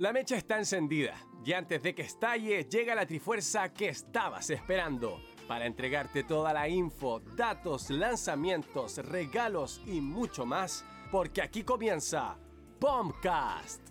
La mecha está encendida y antes de que estalle llega la trifuerza que estabas esperando para entregarte toda la info, datos, lanzamientos, regalos y mucho más, porque aquí comienza Bombcast.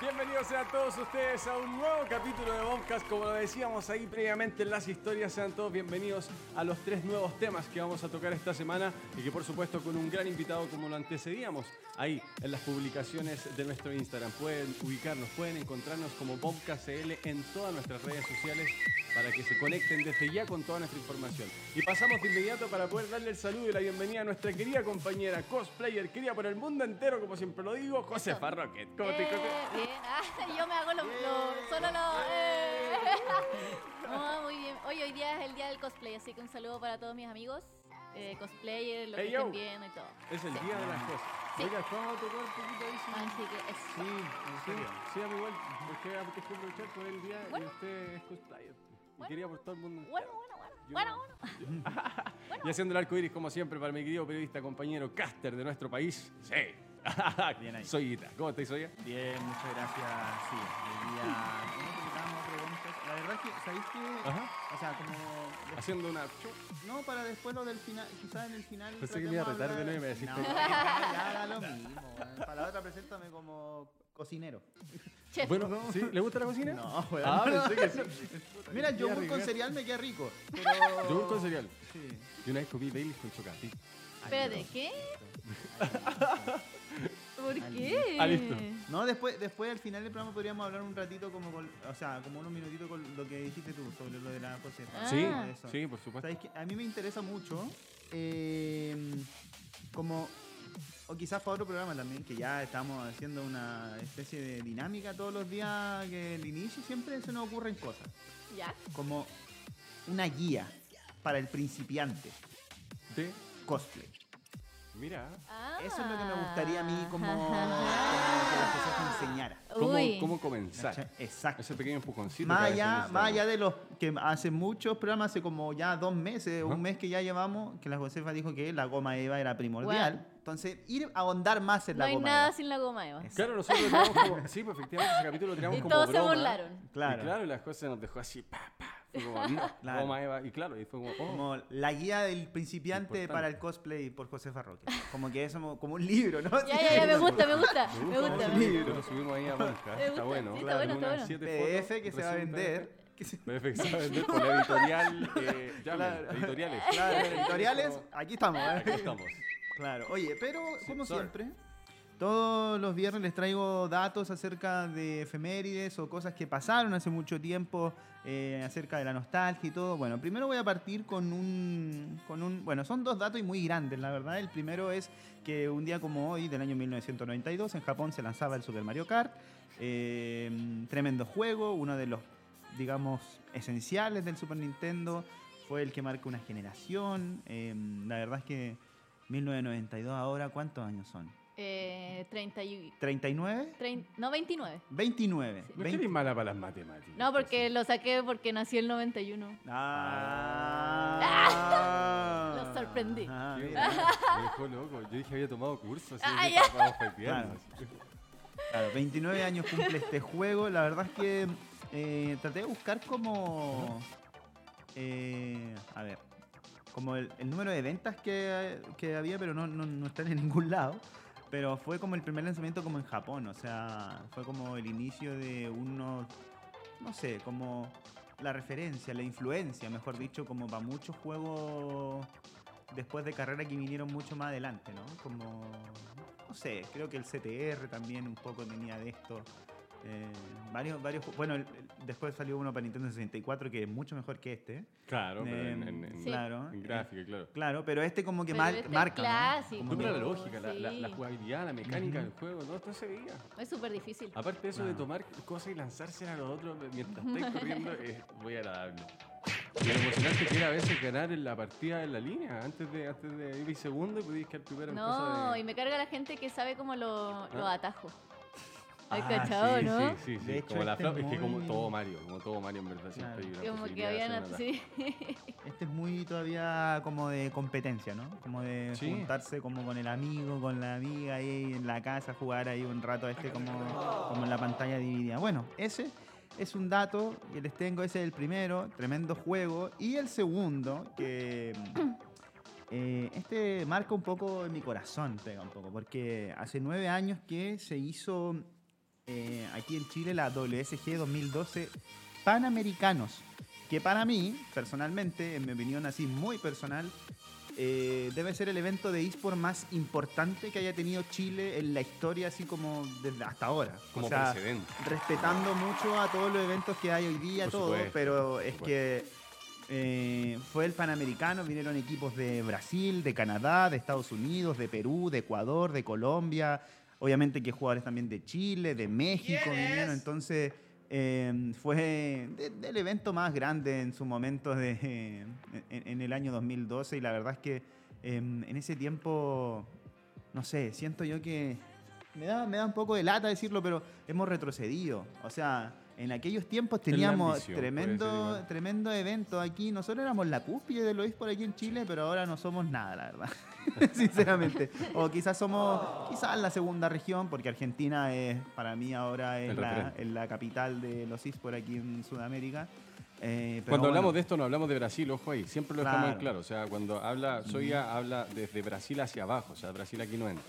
Bienvenidos a todos ustedes a un nuevo capítulo de Bombcast. Como lo decíamos ahí previamente en las historias, sean todos bienvenidos a los tres nuevos temas que vamos a tocar esta semana y que por supuesto con un gran invitado como lo antecedíamos ahí en las publicaciones de nuestro Instagram. Pueden ubicarnos, pueden encontrarnos como BombcastCL en todas nuestras redes sociales para que se conecten desde ya con toda nuestra información. Y pasamos de inmediato para poder darle el saludo y la bienvenida a nuestra querida compañera cosplayer, querida por el mundo entero, como siempre lo digo, Josefa Rocket. ¿Cómo te Eh, bien, ah, yo me hago lo, lo- solo lo. eh. No, muy bien. Hoy, hoy día es el día del cosplay, así que un saludo para todos mis amigos, eh, cosplayers, lo Hey, que estén viendo y todo. Es el Sí. día de las cosas. Sí. Oiga, ¿vamos a tocar un poquito ahí? sí? Así que es. Sí, sí, sí, a mí igual. Porque hay que aprovechar por el día Bueno. y usted es cosplayer. Y Bueno. quería por todo el mundo. Bueno, bueno, bueno. Yo Bueno, no. bueno. Y haciendo el arco iris, como siempre, para mi querido periodista, compañero caster de nuestro país. Sí. Bien ahí. Soy Ita. ¿Cómo estáis, Soya? Bien, muchas gracias. Sí, el día. La verdad es que, ¿sabéis que? Ajá. O sea, como. Haciendo una. No, para después lo del final. Quizás en el final. Pensé que me iba a retar de nuevo y me No, decís- ya, ya da lo mismo. Para la otra, preséntame como cocinero. Chef. Bueno, ¿sí? ¿le gusta la cocina? No, weón. Ah, pensé que sí. Mira, yogur con cereal me queda rico. Pero... Yogur con cereal. Sí. Y una vez comí Baileys con chocolate. Espérate, ¿qué? ¿Por qué? Ah, listo. No, después, después al final del programa podríamos hablar un ratito como con, o sea, como unos minutitos con lo que dijiste tú sobre lo de la Josefa. Ah. Sí, Eso. sí, por supuesto. ¿Sabes qué? A mí me interesa mucho, eh, como, o quizás para otro programa también, que ya estamos haciendo una especie de dinámica todos los días, que el inicio siempre se nos ocurren cosas, ¿Ya? como una guía para el principiante Sí. Cosplay. Mira. Ah. Eso es lo que me gustaría a mí como, como que la Josefa enseñara. ¿Cómo, Uy. cómo comenzar? Exacto. Ese pequeño empujoncito. Más allá, más allá de los que hace muchos programas, hace como ya dos meses, Ajá. un mes que ya llevamos, que la Josefa dijo que la goma Eva era primordial. Bueno. Entonces, ir a ahondar más en No la hay goma nada Eva. sin la goma Eva. Es- Claro, nosotros lo tiramos como. Sí, pues efectivamente ese capítulo lo tiramos Y como. todos se broma. burlaron. Claro. Y claro, y las cosas nos dejó así. Pa, pa. Fue como, no, Claro. goma Eva. Y claro, y fue como. Oh. Como la guía del principiante Importante. para el cosplay por Josefa Roque. Como que es como, como un libro, ¿no? Ya, ya, ya, me gusta, me gusta. Me gusta me gusta. Lo subimos ahí a Monca. Me Está bueno. sí, está Claro, bueno, en está unas bueno. siete PDF fotos, que se va a vender. Que se- PDF que se va a vender por la editorial. Eh, llamen, Claro. editoriales. Claro, editoriales, aquí estamos. ¿eh? Aquí estamos. Claro, oye, pero como sorry. siempre, todos los viernes les traigo datos acerca de efemérides o cosas que pasaron hace mucho tiempo, eh, acerca de la nostalgia y todo. Bueno, primero voy a partir con un, con un... Bueno, son dos datos y muy grandes, la verdad. El primero es que un día como hoy, del año 1992, en Japón se lanzaba el Super Mario Kart. Eh, tremendo juego, uno de los, digamos, esenciales del Super Nintendo. Fue el que marca una generación. Eh, la verdad es que 1992 ahora, ¿cuántos años son? Eh, 30 y... ¿39? trein- no, 29. 29. No es que 20 eres mala para las matemáticas. No, porque lo saqué porque nací el 91. Ah. Lo sorprendí. Ah, Me dejó loco. Yo dije que había tomado cursos. Así Ah, que ya. para ofetearnos. Claro, 29 años cumple este juego. La verdad es que eh, traté de buscar como. eh, a ver. Como el, el número de ventas que, que había, pero no, no, no están en ningún lado. Pero fue como el primer lanzamiento como en Japón. O sea, fue como el inicio de unos. No sé, como la referencia, la influencia, mejor dicho, como para muchos juegos después de carrera que vinieron mucho más adelante, ¿no? Como, no sé, creo que el CTR también un poco tenía de esto. Eh, varios, varios, bueno, el- el- después salió uno para Nintendo 64 que es mucho mejor que este. Claro, pero en, Eh, en, en- Sí. Claro. en gráfica, claro. Claro, pero este como que Pero mar- este es marca, ¿no? clásico. Como No, pero la lógica, la, la, la Sí. jugabilidad, la mecánica del juego, no, todo se veía. Es súper difícil. Aparte de eso de Claro. tomar cosas y lanzarse a los otros mientras estáis corriendo es muy agradable. Y lo emocionante que era a veces ganar en la partida en la línea, antes de, antes de ir segundo y podías quedar primero en No, cosas y de... me carga la gente que sabe como lo- los ¿Ah? atajos. ¿Has Ah, cachado, sí, no? Sí, sí, sí. De hecho, como la este flauta. es Es que como todo Mario, como todo Mario en verdad siempre hay una Como que habían. Sí. Este es muy todavía como de competencia, ¿no? Como de Sí. juntarse como con el amigo, con la amiga ahí en la casa, jugar ahí un rato este como, como en la pantalla dividida. Bueno, ese es un dato que les tengo, ese es el primero, tremendo juego. Y el segundo, que eh, este marca un poco en mi corazón, pega un poco, porque hace nueve años que se hizo eh, aquí en Chile la WSG 2012 Panamericanos, que para mí, personalmente, en mi opinión así muy personal, eh, debe ser el evento de eSport más importante que haya tenido Chile en la historia, así como desde hasta ahora. Como o sea, precedente. respetando mucho a todos los eventos que hay hoy día, Por todo, supuesto, pero es que eh, fue el Panamericano, vinieron equipos de Brasil, de Canadá, de Estados Unidos, de Perú, de Ecuador, de Colombia, obviamente que jugadores también de Chile, de México vinieron, entonces eh, fue de- del evento más grande en su momento de, en, en el año 2012 y la verdad es que eh, en ese tiempo, no sé, siento yo que me da, me da un poco de lata decirlo, pero hemos retrocedido. O sea, en aquellos tiempos teníamos ambición, tremendo, tremendo evento aquí. Nosotros éramos la cúspide de lo por aquí en Chile, pero ahora no somos nada, la verdad. Sinceramente. O quizás somos quizás la segunda región, porque Argentina es, para mí ahora es la, es la capital de los esports aquí en Sudamérica. Eh, pero Cuando hablamos de esto no hablamos de Brasil, ojo ahí, siempre lo dejamos en Claro. claro. O sea, cuando habla Soya, habla desde Brasil hacia abajo, o sea, Brasil aquí no entra.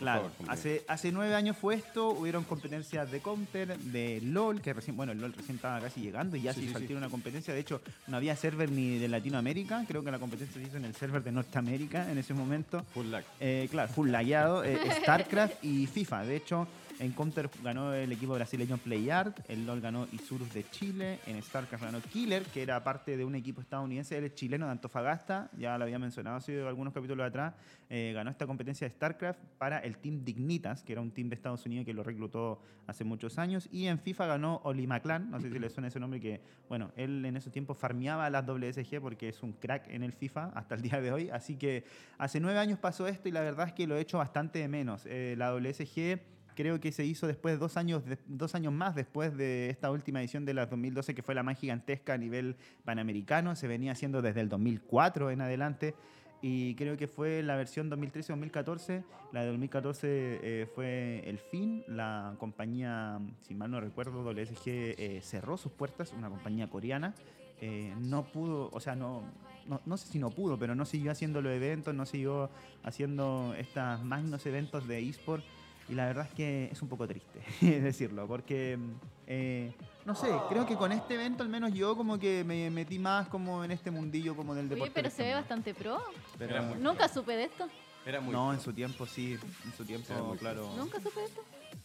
Claro, favor, hace, hace nueve años fue esto, hubieron competencias de Counter, de LOL, que recién, bueno, el LOL recién estaba casi llegando y ya Sí, se sí. una competencia, de hecho no había server ni de Latinoamérica, creo que la competencia se hizo en el server de Norteamérica en ese momento. Full lag. Eh, claro, full lagueado, eh, StarCraft y FIFA. De hecho, en Counter ganó el equipo brasileño PlayArt, en LoL ganó Isurus de Chile, en StarCraft ganó Killer, que era parte de un equipo estadounidense, él es chileno de Antofagasta, ya lo había mencionado hace algunos capítulos atrás, eh, ganó esta competencia de StarCraft para el Team Dignitas, que era un team de Estados Unidos que lo reclutó hace muchos años, y en FIFA ganó Oli McClan, no sé si le suena ese nombre, que bueno, él en esos tiempos farmeaba las WSG porque es un crack en el FIFA hasta el día de hoy, así que hace nueve años pasó esto y la verdad es que lo he hecho bastante de menos. Eh, la WSG creo que se hizo después, dos años, de- dos años más después de esta última edición de la 2012, que fue la más gigantesca a nivel panamericano. Se venía haciendo desde el 2004 en adelante. Y creo que fue la versión 2013-2014. La de 2014 eh, fue el fin. La compañía, si mal no recuerdo, WSG eh, cerró sus puertas, una compañía coreana. Eh, no pudo, o sea, no, no, no sé si no pudo, pero no siguió haciendo los eventos, no siguió haciendo estos magnos eventos de eSport. Y la verdad es que es un poco triste decirlo, porque, eh, no sé, creo que con este evento al menos yo como que me metí más como en este mundillo como del deporte. Oye, pero se ve bastante pro. Pero- Era muy- Nunca supe de esto. Era muy no, en su tiempo sí, en su tiempo, claro, Nunca supe de esto.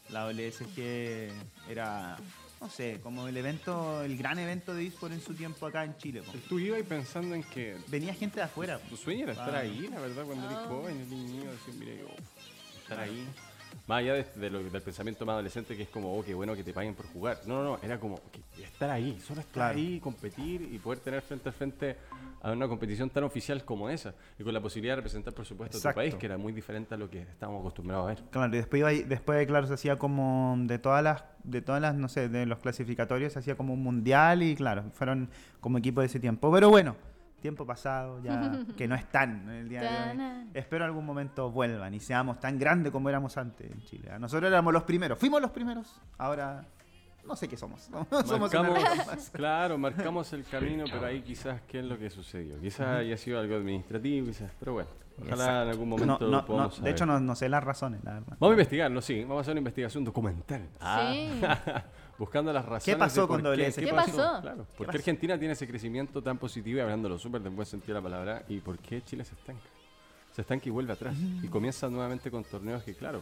la OLSG era, no sé, como el evento, el gran evento de eSport en su tiempo acá en Chile. po. Tú ibas pensando en que Venía gente de afuera. tu sueño era estar Ah. ahí, la verdad, cuando eres Ah. joven, eres niño, decir, mire, uf, estar ahí. Más allá de, de lo- del pensamiento más adolescente que es como, oh, qué bueno que te paguen por jugar. No, no, no, era como que estar ahí, solo estar Claro. ahí, competir y poder tener frente a frente a una competición tan oficial como esa. Y con la posibilidad de representar, por supuesto, a tu Exacto. país, que era muy diferente a lo que estábamos acostumbrados a ver. Claro, y después, iba después, claro, se hacía como de todas las, de todas las, no sé, de los clasificatorios, se hacía como un mundial y claro, fueron como equipo de ese tiempo. Pero bueno, tiempo pasado, ya que no están en el día de hoy. Espero algún momento vuelvan y seamos tan grandes como éramos antes en Chile. Nosotros éramos los primeros, fuimos los primeros, ahora no sé qué somos. Marcamos, claro, marcamos el camino, pero ahí quizás qué es lo que sucedió. Quizás haya sido algo administrativo, quizás, pero bueno, ojalá en algún momento no, no, podamos de hecho, saber. no, no sé las razones, la verdad. Vamos a investigarlo, sí, vamos a hacer una investigación documental. Sí. Buscando las razones. pasó de por con qué, WS? ¿Qué pasó? Claro, ¿por qué pasó? Argentina tiene ese crecimiento tan positivo y hablándolo súper de buen sentido de la palabra? ¿Y por qué Chile se estanca? Se estanca y vuelve atrás. Y comienza nuevamente con torneos que, claro,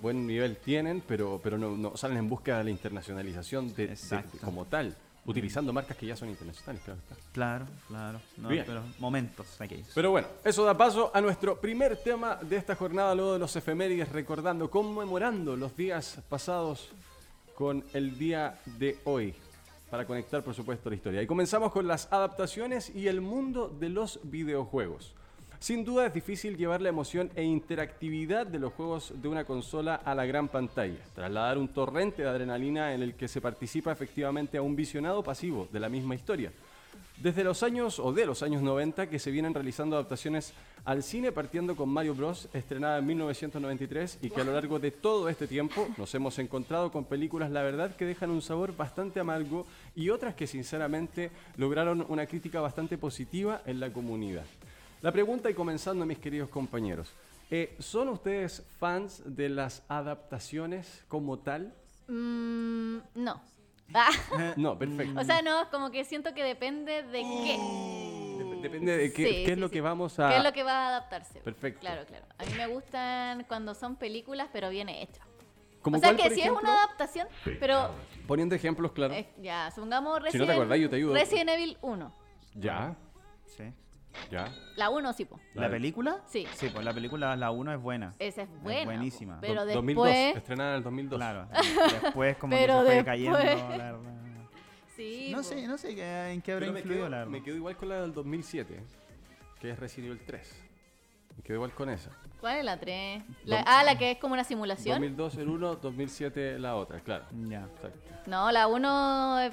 buen nivel tienen, pero, pero no, no salen en búsqueda de la internacionalización de, de- como tal, utilizando marcas que ya son internacionales, claro está. Claro, claro. No, Bien. pero momentos aquellos. Pero bueno, eso da paso a nuestro primer tema de esta jornada, luego de los efemérides, recordando, conmemorando los días pasados con el día de hoy, para conectar, por supuesto, la historia. Y comenzamos con las adaptaciones y el mundo de los videojuegos. Sin duda es difícil llevar la emoción e interactividad de los juegos de una consola a la gran pantalla, trasladar un torrente de adrenalina en el que se participa efectivamente a un visionado pasivo de la misma historia. Desde los años o de los años 90 que se vienen realizando adaptaciones al cine partiendo con Mario Bros estrenada en 1993 y que a lo largo de todo este tiempo nos hemos encontrado con películas la verdad que dejan un sabor bastante amargo y otras que sinceramente lograron una crítica bastante positiva en la comunidad. La pregunta y comenzando mis queridos compañeros, eh, ¿son ustedes fans de las adaptaciones como tal? Mm, no. Ah, No, perfecto. o sea, no, como que siento que depende de qué. Dep- Depende de qué, Sí, qué sí, es lo sí. que vamos a... ¿Qué es lo que va a adaptarse? Perfecto. Claro, claro. A mí me gustan cuando son películas, pero bien hechas. ¿Como O sea, cuál, que si ejemplo? es una adaptación, pero Poniendo ejemplos, claro. eh, ya, supongamos Si no Resident, te acordás, yo te ayudo. Resident Evil 1. Ya, Sí. Ya. La 1 sí, po. ¿La Dale. película? Sí. Sí, pues la película, la 1 es buena. Esa es buena. po. buenísima. Pero Do- después... 2002, estrenada en el 2002. Claro. Después como Pero que se fue después- cayendo, la verdad. Sí, No po. sé, no sé en qué habrá Pero me influido, quedo, la verdad. me quedo igual con la del 2007, que es Resident Evil 3. Me quedo igual con esa. ¿Cuál es la 3? La- ah, la que es como una simulación. 2002 el 1, 2007 la otra, claro. Ya. Exacto. No, la 1 es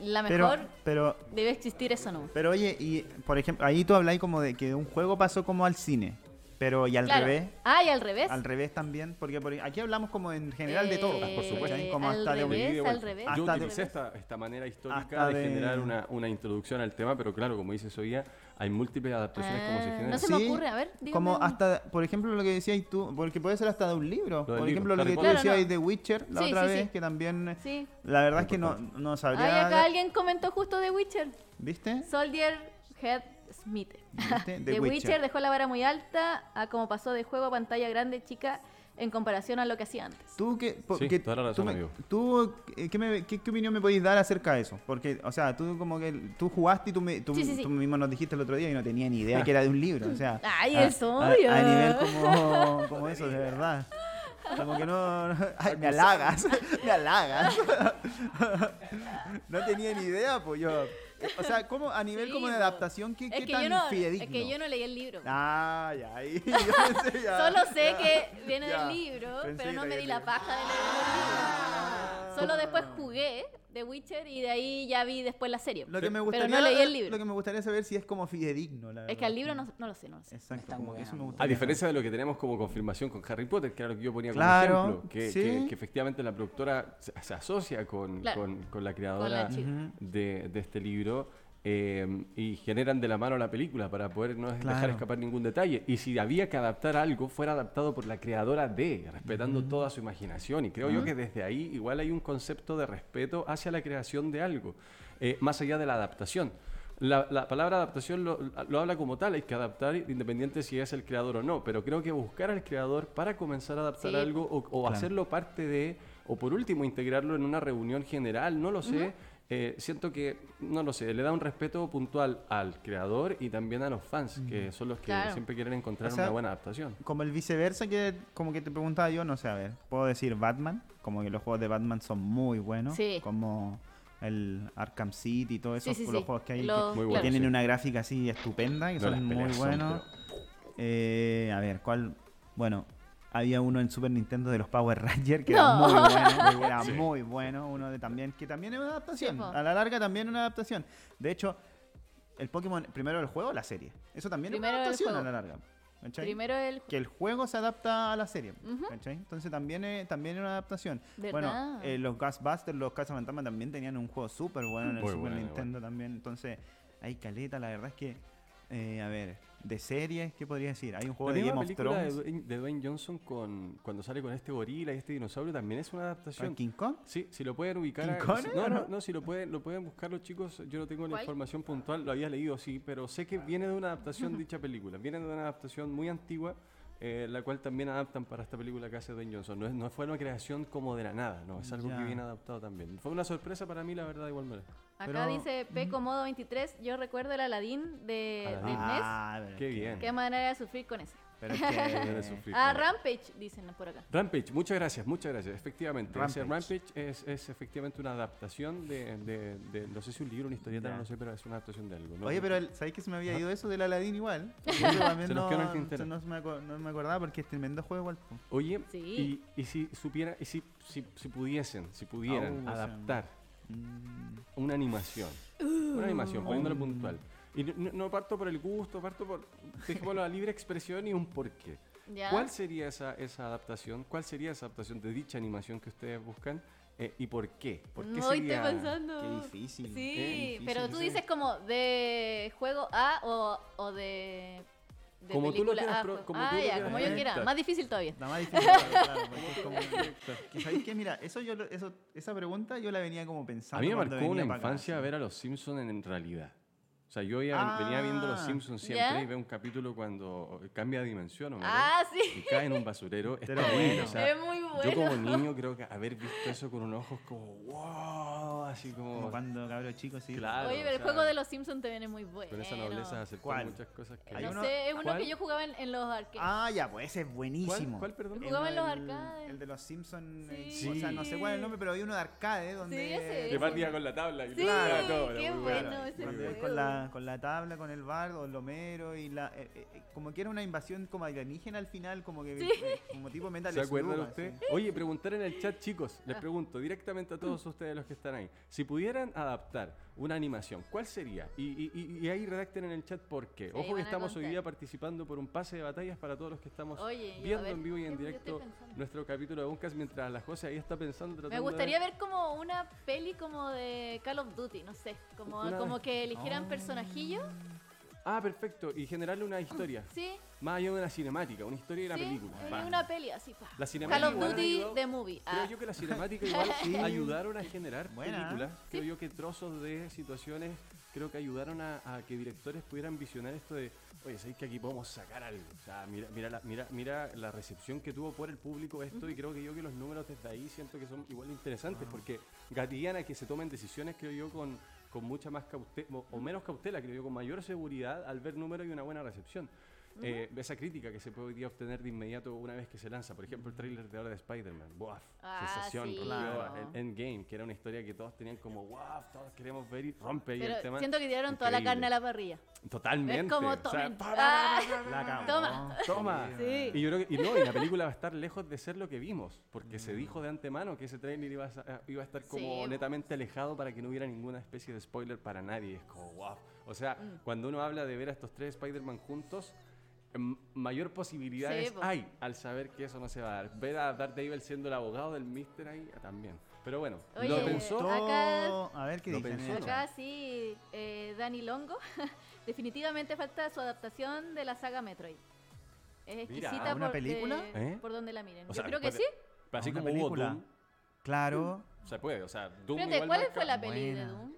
la Pero, mejor. pero, Debe existir eso, ¿no? pero oye, y por ejemplo, ahí tú habláis como de que un juego pasó como al cine. Pero, y al Claro. revés, Ah, y al revés. al revés también, porque por- aquí hablamos como en general de todo. Eh, por supuesto. ¿cachai? Como al hasta de revés, Divide al revés. Yo de- utilicé esta, esta manera histórica Hasta de, de- generar una, una introducción al tema, pero claro, como dice Soya, hay múltiples adaptaciones como se Ah, generan. no se me ocurre, a ver, dígame Como hasta, por ejemplo, lo que decías tú, porque puede ser hasta de un libro. Por libro, ejemplo, lo que tú decías Claro, no. de Witcher la Sí, otra sí, vez, sí. que también, Sí. la verdad es que no, no Ay, sabría, acá alguien comentó justo de Witcher. ¿viste? Soldier Head Smith. ¿Viste? The Witcher. dejó la vara muy alta a como pasó de juego a pantalla grande, chica, en comparación a lo que hacía antes. Tú, qué, po- Sí, qué- toda la razón, tú, me- amigo. tú, eh, ¿qué, me- qué- qué opinión me podéis dar acerca de eso? Porque, o sea, tú como que tú jugaste y tú, me- tú, Sí, sí, sí. tú mismo nos dijiste el otro día y no tenía ni idea que era de un libro. O sea, Ay, a, es a- obvio. a nivel como, como eso, de verdad. Como que no... no- ay, me halagas, me halagas. no tenía ni idea, pues yo... O sea, como a nivel Sí, como de adaptación, ¿qué, qué que, tan no, fidedigno? es que yo no leí el libro. Ah, ya, ahí. Solo sé ya. que viene Ya. del libro, pero no me di la paja de leer el libro. Solo después jugué The Witcher y de ahí ya vi después la serie. Lo que me Pero gustaría, no leí el libro. Lo que me gustaría saber si es como fidedigno, la. Es que al libro no, no lo sé, no lo sé. Exacto, como que eso me gustaría. A diferencia de lo que tenemos como confirmación con Harry Potter, que era lo que yo ponía como Claro, ejemplo, que, sí. que- que efectivamente la productora se, se asocia con, Claro, con- con la Con creadora la de este libro eh, y generan de la mano la película para poder no dejar escapar ningún detalle. Y si había que adaptar algo, fuera adaptado por la creadora de, respetando toda su imaginación. Y creo yo que desde ahí igual hay un concepto de respeto hacia la creación de algo, eh, más allá de la adaptación. La, la palabra adaptación lo, lo habla como tal, hay que adaptar independiente si es el creador o no, pero creo que buscar al creador para comenzar a adaptar Sí. algo o, o Claro. hacerlo parte de, o por último integrarlo en una reunión general, no lo sé. Eh, siento que, no lo sé, le da un respeto puntual al creador y también a los fans, que son los que Claro. siempre quieren encontrar O sea, una buena adaptación. Como el viceversa que como que te preguntaba yo, no sé, a ver, puedo decir Batman, como que los juegos de Batman son muy buenos, Sí. como el Arkham City y todos esos sí, los sí. juegos que hay Los- que, Muy que bueno, tienen sí. una gráfica así estupenda, que No, son muy son, buenos. Eh, a ver, ¿cuál? Bueno, había uno en Super Nintendo de los Power Rangers que era No. muy bueno, era Sí. muy bueno, uno de también que también es una adaptación, Sí, a la larga también es una adaptación. De hecho, el Pokémon primero el juego o la serie. Eso también Primero es el una adaptación a la larga. ¿cachai? Primero el... que el juego se adapta a la serie. Ujú. ¿cachai? Entonces también es, también es una adaptación. ¿Verdad? Bueno, eh, los Ghostbusters, los Cazafantasmas también tenían un juego súper bueno en el Muy Super bueno, Nintendo también. Entonces, hay caleta, la verdad es que, eh, a ver, de series, ¿qué podría decir? Hay un juego La de Game of película de Thrones. Dwayne, de Dwayne Johnson con, cuando sale con este gorila y este dinosaurio también es una adaptación. ¿King Kong? Sí, si lo pueden ubicar. ¿King a- Kong no, no, no? no, si lo pueden, lo pueden buscar los chicos. Yo no tengo la ¿Cuál? información puntual, lo había leído, sí, pero sé que viene de una adaptación de dicha película. Viene de una adaptación muy antigua, eh, la cual también adaptan para esta película que hace Dwayne Johnson. No, es, no fue una creación como de la nada, no, es algo Ya. que viene adaptado también. Fue una sorpresa para mí, la verdad, igual manera. Acá Pero- dice P. Comodo 23, yo recuerdo el Aladín de, Aladín. del. Ah, Qué bien. Qué manera de sufrir con ese. Pero es que... sufrir, Ah. Rampage, dicen por acá. Rampage, muchas gracias, muchas gracias. Efectivamente, ese Rampage. Rampage es, es efectivamente una adaptación de, de- de- no sé si un libro, una historieta, no sé, pero es una adaptación de algo. ¿no? Oye, pero el- ¿sabéis que se me había ido eso del Aladdin igual? También Se nos quedó en el no, se- no me no me acordaba porque es tremendo juego igual. Oye, Sí. y, y si supiera, y si, si, si pudiesen, si pudieran Ah, adaptar una animación, una animación, poniéndolo puntual. Y no, no- no parto por el gusto, parto por, dejémoslo a libre expresión y un porqué. ¿Ya? ¿Cuál sería esa, esa adaptación? ¿Cuál sería esa adaptación de dicha animación que ustedes buscan? Eh, ¿Y por qué? ¿Por qué Hoy sería? estoy pensando. Qué difícil. Sí, qué difícil pero tú dices como de juego A o, o de, de Como tú lo película quieras A. pro- juego- como ah, tú lo ya, quieras como yo quiera. Más difícil todavía. La más difícil, claro, como- que ¿Sabéis qué? Mira, eso yo, lo- eso, esa pregunta yo la venía como pensando. A mí me marcó una infancia ver a los Simpsons en realidad. O sea, yo ya venía viendo los Ah. Simpsons siempre ¿Ya? y veo un capítulo cuando cambia de dimensión ¿o Ah, sí. y cae en un basurero. Es Pero terrible, bueno. o sea, es muy bueno. Yo como niño creo que haber visto eso con un ojo es como wow, así como... Como cuando cabros chicos, sí. Claro, Oye, pero o el sea, juego de los Simpsons también es muy bueno. Con esa nobleza ¿Cuál? muchas cosas que... Hay No uno- sé, es uno ¿Cuál? que yo jugaba en, en los arcades. Ah, ya, pues ese es buenísimo. ¿Cuál, cuál, perdón? El- Jugaba en los arcades. El de los Simpsons. eh, Sí. O sea, no sé cuál es el nombre, pero había uno de arcade donde. Sí, ese, Que partía con la tabla y Sí, hacía todo, qué bueno ese juego. con la, con la tabla, con el bardo, el lomero y la. eh, eh, eh, como que era una invasión como alienígena al final, como que. Sí. eh, como tipo Metal ¿Se acuerdan Slug, ustedes? así. Oye, preguntar en el chat, chicos. Les Ah. pregunto directamente a todos ustedes los que están ahí. Si pudieran adaptar una animación, ¿cuál sería? Y, y- y- y ahí redacten en el chat por qué. Sí, Ojo que estamos hoy día participando por un pase de batallas para todos los que estamos Oye, viendo ver, en vivo y en ¿qué- qué estoy directo nuestro capítulo de Buncas mientras la José ahí está pensando. Me tratando de gustaría ver como una peli como de Call of Duty, no sé. Como, Una como que eligieran Oh. personajillos. Ah, perfecto. Y generarle una historia. Sí, Más allá de una cinemática, una historia y una sí. película. y Va. una peli así, pa. La cinemática Call of Duty The Movie. Creo Ah. yo que la cinemática igual Sí. ayudaron a generar Buena. películas. Creo Sí. yo que trozos de situaciones creo que ayudaron a, a que directores pudieran visionar esto de, oye, ¿sabéis que aquí podemos sacar algo? O sea, mira, mira, la, mira, mira la recepción que tuvo por el público esto y creo que yo que los números desde ahí siento que son igual interesantes porque gatillan a que se tomen decisiones, creo yo, con, con mucha más cautela, o menos cautela, creo yo, con mayor seguridad al ver números y una buena recepción. Eh, esa crítica que se día obtener de inmediato una vez que se lanza. Por ejemplo, el tráiler de ahora de Spider-Man. ¡Buaf! Ah, sensación. sí. rompió Claro. el Endgame, que era una historia que todos tenían como ¡Wow! Todos queremos ver y rompe Pero el tema. siento que tiraron toda la Increíble. carne a la parrilla. Totalmente. Es como o sea, Ah. La. Toma. Toma. Sí. Y yo creo que, y no, y la película va a estar lejos de ser lo que vimos, porque se dijo de antemano que ese trailer iba a, iba a estar como Sí. netamente alejado para que no hubiera ninguna especie de spoiler para nadie. Es como, wow. O sea, Mm. cuando uno habla de ver a estos tres Spider-Man juntos, mayor posibilidades Sí, hay al saber que eso no se va a dar. Ver a Daredevil siendo el abogado del Mister ahí ah, también. Pero bueno, Oye, lo pensó. Acá- A ver qué dicen. Acá sí, eh, Dani Longo. Definitivamente falta su adaptación de la saga Metroid. Es Mira, exquisita ¿una por, película? eh, ¿Eh? por donde la miren. O Yo sea, creo que puede- sí. Así ¿Una como hubo película? Doom, Claro. se puede. O sea, Doom ¿cuál marca- fue la peli de. Doom?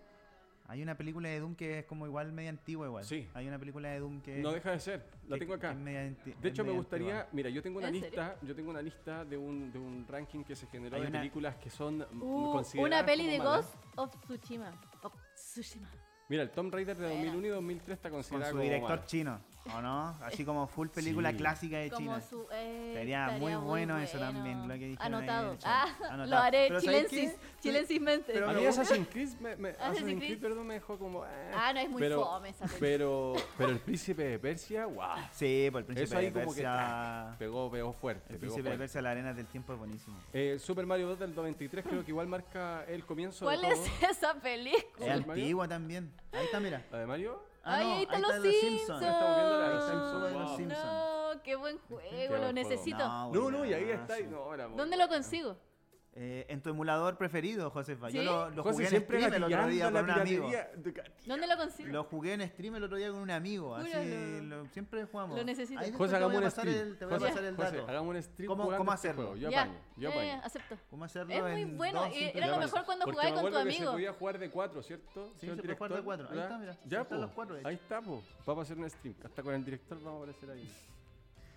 Hay una película de Doom que es como igual media antigua igual. Sí. Hay una película de Doom que No deja de ser, la que- tengo acá. es media anti- De hecho, me gustaría, antigua. mira, yo tengo una lista, yo tengo una lista de un, de un ranking que se generó Hay de una- películas que son Uh, consideradas una peli como de malas. Ghost of Tsushima. Of Tsushima. Mira, el Tomb Raider de Buena. 2001 y 2003 está Con considerado su como director mala. chino, ¿o no? Así como full película Sí. clásica de Como China. su, eh, Sería muy bueno eso también, lo que dijeron Anotado. Ah, Anotado. lo haré Pero ¿sabes chilensis, qué? chilensismente. Pero A mí Assassin's Creed me, me- Assassin's Assassin's Creed, perdón, me dejó como... eh. Ah, no, es muy pero, fome esa peli. Pero, pero el Príncipe de Persia, wow. Sí, por el príncipe Eso ahí de como que Persia. Pegó, pegó fuerte. El príncipe de. Persia, la arena del tiempo es buenísimo. Eh, Super Mario 2 del 93 creo que igual marca el comienzo ¿Cuál de todo. es esa película? Es antigua también. Ahí está, mira. ¿La de Mario? Ah, Ay, no, ahí están ahí los están los Simpsons. Estamos viendo la Simpsons. No, qué buen juego, Qué lo buen necesito. No, No, no, y ahí está. y No, muy ¿Dónde lo consigo? Eh, en tu emulador preferido, Josefa. Yo ¿Sí? lo, lo José, jugué en siempre stream el otro día con un amigo. ¿Dónde lo consigo? Lo jugué en stream el otro día con un amigo. Así lo- siempre jugamos. Lo necesito. Ahí José, te voy hagamos a un pasar stream. el, te voy a pasar el José, dato. hagamos un stream ¿Cómo- cómo este hacerlo? juego. Yo ya, apaño, yo ya, apaño. acepto. ¿Cómo hacerlo Es muy en bueno, dos y simples era lo mejor cuando Porque jugabas con tu que se amigo. podía jugar de cuatro, ¿cierto? Sí, se puede jugar de cuatro. Ahí ¿Ya? está, mira. Ya, Están los cuatro. Ahí está, po. Vamos a hacer un stream. Hasta con el director vamos a aparecer ahí.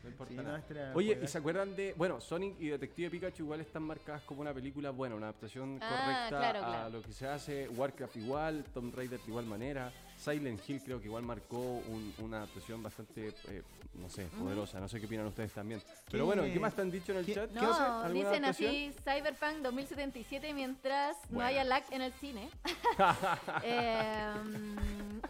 No importa Sí, no, nada. era Oye, ¿y se acuerdan de. Bueno, Sonic y Detective Pikachu igual están marcadas como una película buena, una adaptación Ah, correcta claro, a lo que se hace. Warcraft igual, Tomb Raider de igual manera. Silent Hill creo que igual marcó un- una adaptación bastante, eh, no sé, poderosa. No sé qué opinan ustedes también. Pero bueno, ¿qué más te han dicho en el qué- chat? qué No, ¿Alguna dicen adaptación? así Cyberpunk 2077 mientras no Bueno. haya lag en el cine. Em,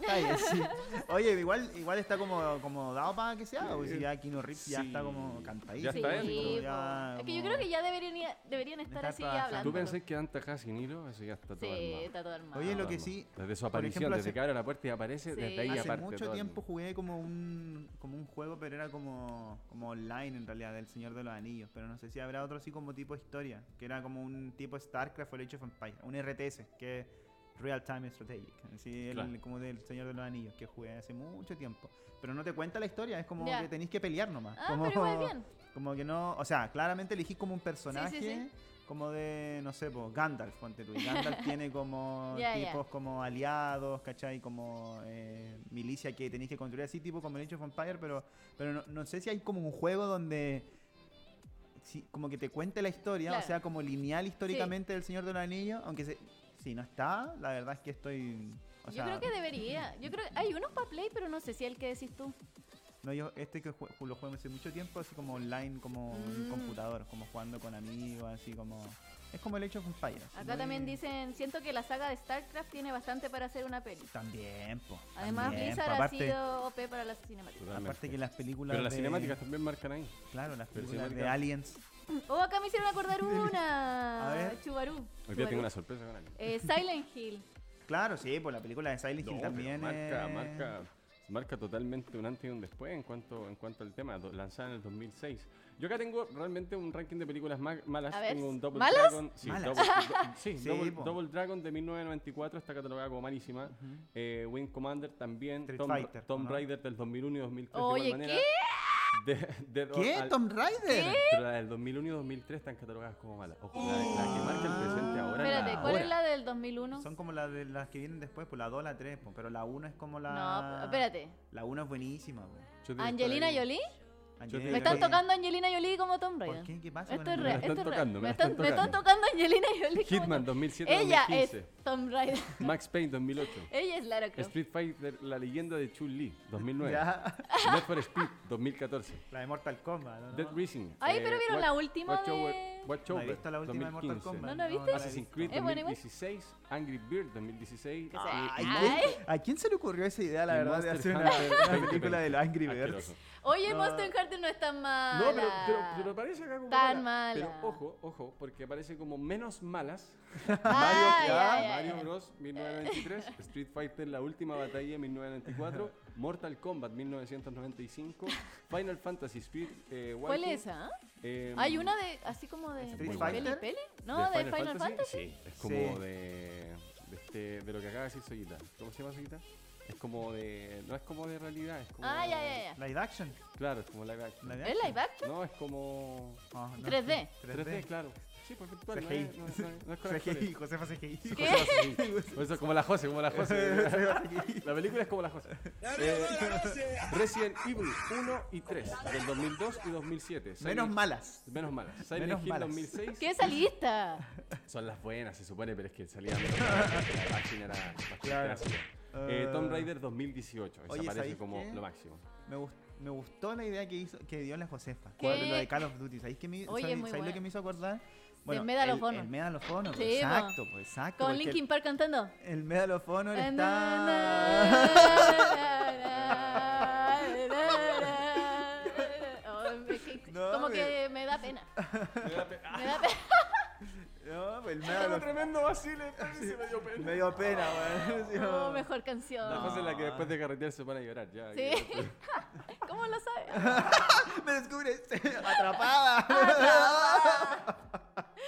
Ay, sí. Oye, igual, igual está como, como dado para que se haga, porque si ya Kino ya Sí. está como cantadito. Ya está sí, él, ya es que yo creo que ya deberían, deberían estar así trabajando. hablando. ¿Tú pensás que Anta casi sin hilo? Eso ya está todo Sí, armado. está todo armado. Oye, lo que sí, Desde su aparición, ejemplo, desde hace- que abre la puerta aparece, Sí. desde ahí Hace aparte mucho tiempo jugué como un, como un juego, pero era como, como online en realidad, del Señor de los Anillos. Pero no sé si habrá otro así como tipo historia, que era como un tipo StarCraft o Age of Empires, un RTS, que es Real Time Strategic, así el- como del Señor de los Anillos, que jugué hace mucho tiempo. Pero no te cuenta la historia, es como que tenéis que pelear nomás. Ah, como, pero igual bien. Como que no, o sea, claramente elegís como un personaje. sí. Como de, no sé, pues, Gandalf, ponte tú. Y Gandalf tiene como tipos como aliados, ¿cachai? Como eh, milicia que tenéis que construir así, tipo como el Age of Empire, pero, pero no, no sé si hay como un juego donde si- como que te cuente la historia, Claro. o sea, como lineal históricamente del Señor de los Anillos, aunque se- si no está, la verdad es que estoy... O yo creo que debería. Yo creo que hay unos para Play, pero no sé si el que decís tú. No, yo este que jue- lo juego hace mucho tiempo, así como online, como en Mm. computador, como jugando con amigos, así como... Es como el Age of Empires. Acá también dicen, siento que la saga de StarCraft tiene bastante para hacer una peli. También, po. Además, también, Blizzard po. ha sido OP para las cinemáticas. Totalmente. aparte que las películas Pero las de- cinemáticas también marcan ahí. Claro, las películas de Aliens. Oh, acá me hicieron acordar una. A ver. Chubarú. Hoy día tengo una sorpresa con alguien. Eh, Silent Hill. Claro, sí, pues la película de Silent Hill No, también marca, es- marca, marca totalmente un antes y un después en cuanto, en cuanto al tema, do- lanzada en el 2006. Yo acá tengo realmente un ranking de películas ma- malas. A ver, tengo un Double ¿malas? Dragon. Sí, Malas. Double, do- sí, Sí, Double. Double Dragon de 1994 está catalogada como malísima. Ujú. Eh, Wing Commander también. Street Tomb, Fighter, Tomb ¿no? Raider del 2001 y 2003 Oye, de igual manera. De, de- ¿Qué? al- ¿Tomb Raider? Pero la del 2001 y 2003 están catalogadas como malas. Ojo, la, la que marca el presente ahora. Espérate, la ¿cuál es ahora. la del 2001? Son como las de las que vienen después, pues la 2, la 3, pues, pero la 1 es como la... No, espérate. La 1 es buenísima, pues. ¿Angelina. Jolie? Angelina Me están tocando Angelina Jolie como Tomb ¿Por Raider. qué? ¿Qué pasa Esto es Me real, la están esto es real. tocando, me Me están, me tocando. Angelina Jolie. Hitman Tomb- 2007-2015. Ella es Tomb Raider. Max Payne 2008. Ella es Lara Croft. Street Fighter, la leyenda de Chun-Li 2009. Ya, Need for Speed 2014. la de Mortal Kombat, ¿no? Dead Rising. Ay, eh, pero vieron la última Watch Over- de- Watch No he Over visto la última de Mortal 2015. Kombat. ¿No la viste? Assassin's. Creed ¿Es buena igual? 2016. Angry Bird 2016. Que se- y- Ay, y- Ay. ¿quién- ¿A quién se le ocurrió esa idea, la y verdad, de hacer una, Hunter una 2020? película de los Angry Birds? Asqueroso. Oye, No. Monster Hunter no es tan mala. No, pero, pero, pero parece acá como Tan mala. Pero ojo, ojo, porque parece como menos malas. Ah, ya, ya, Mario. Bros. 1993, Street Fighter La Última Batalla 1994, Mortal Kombat 1995, Final Fantasy Speed eh, ¿Cuál es esa? eh, ¿Hay una de así como de ¿Street Fighter? peli? No, de, Final, Fantasy. Sí, es como Sí. de, de, este, de lo que acaba de decir Soyita. ¿Cómo se llama Soyita? Es como de. No es como de realidad, es como. Ah, ya, ya, ya. Live action. Claro, es como live action. Live ¿Es live action? No, es como. No, no, 3D. 3D, claro. Sí, por virtual. CGI. no, es- no es- no es con CGI, actores. Josefa CGI. ¿Qué? Eso, como la Jose, como la Jose. la película es como la Jose. Eh, Resident Evil 1 y 3, del 2002 y 2007. Silent- Menos malas. Menos malas. Silent Menos Hill malas. 2006. ¿Qué esa lista? Son las buenas, se supone, pero es que salían menos malas, porque la página era bastante Claro. Eh, Ah. Tomb Raider 2018. Esa Oye, parece ¿sabéis como qué? lo máximo. Me, gust- me gustó la idea que hizo que dio la Josefa. ¿Qué? Lo de Call of Duty. ¿Sabéis, qué me, Oye, sabéis- lo que me hizo acordar? El, Honor. el Medal of Honor. Sí, exacto, pues exacto. Con Linkin Park cantando. El, el Medal of Honor Na, está. No, Como me- que me da pena. Me da Ah, Me da pena. No, pues el Medal un of tremendo vacile, me dio pena. Me dio pena, Oh, no. mejor canción. La Jose es la que después de carretear se pone a llorar. Ya, Sí. que- ¿Cómo lo sabes? Me descubres atrapada.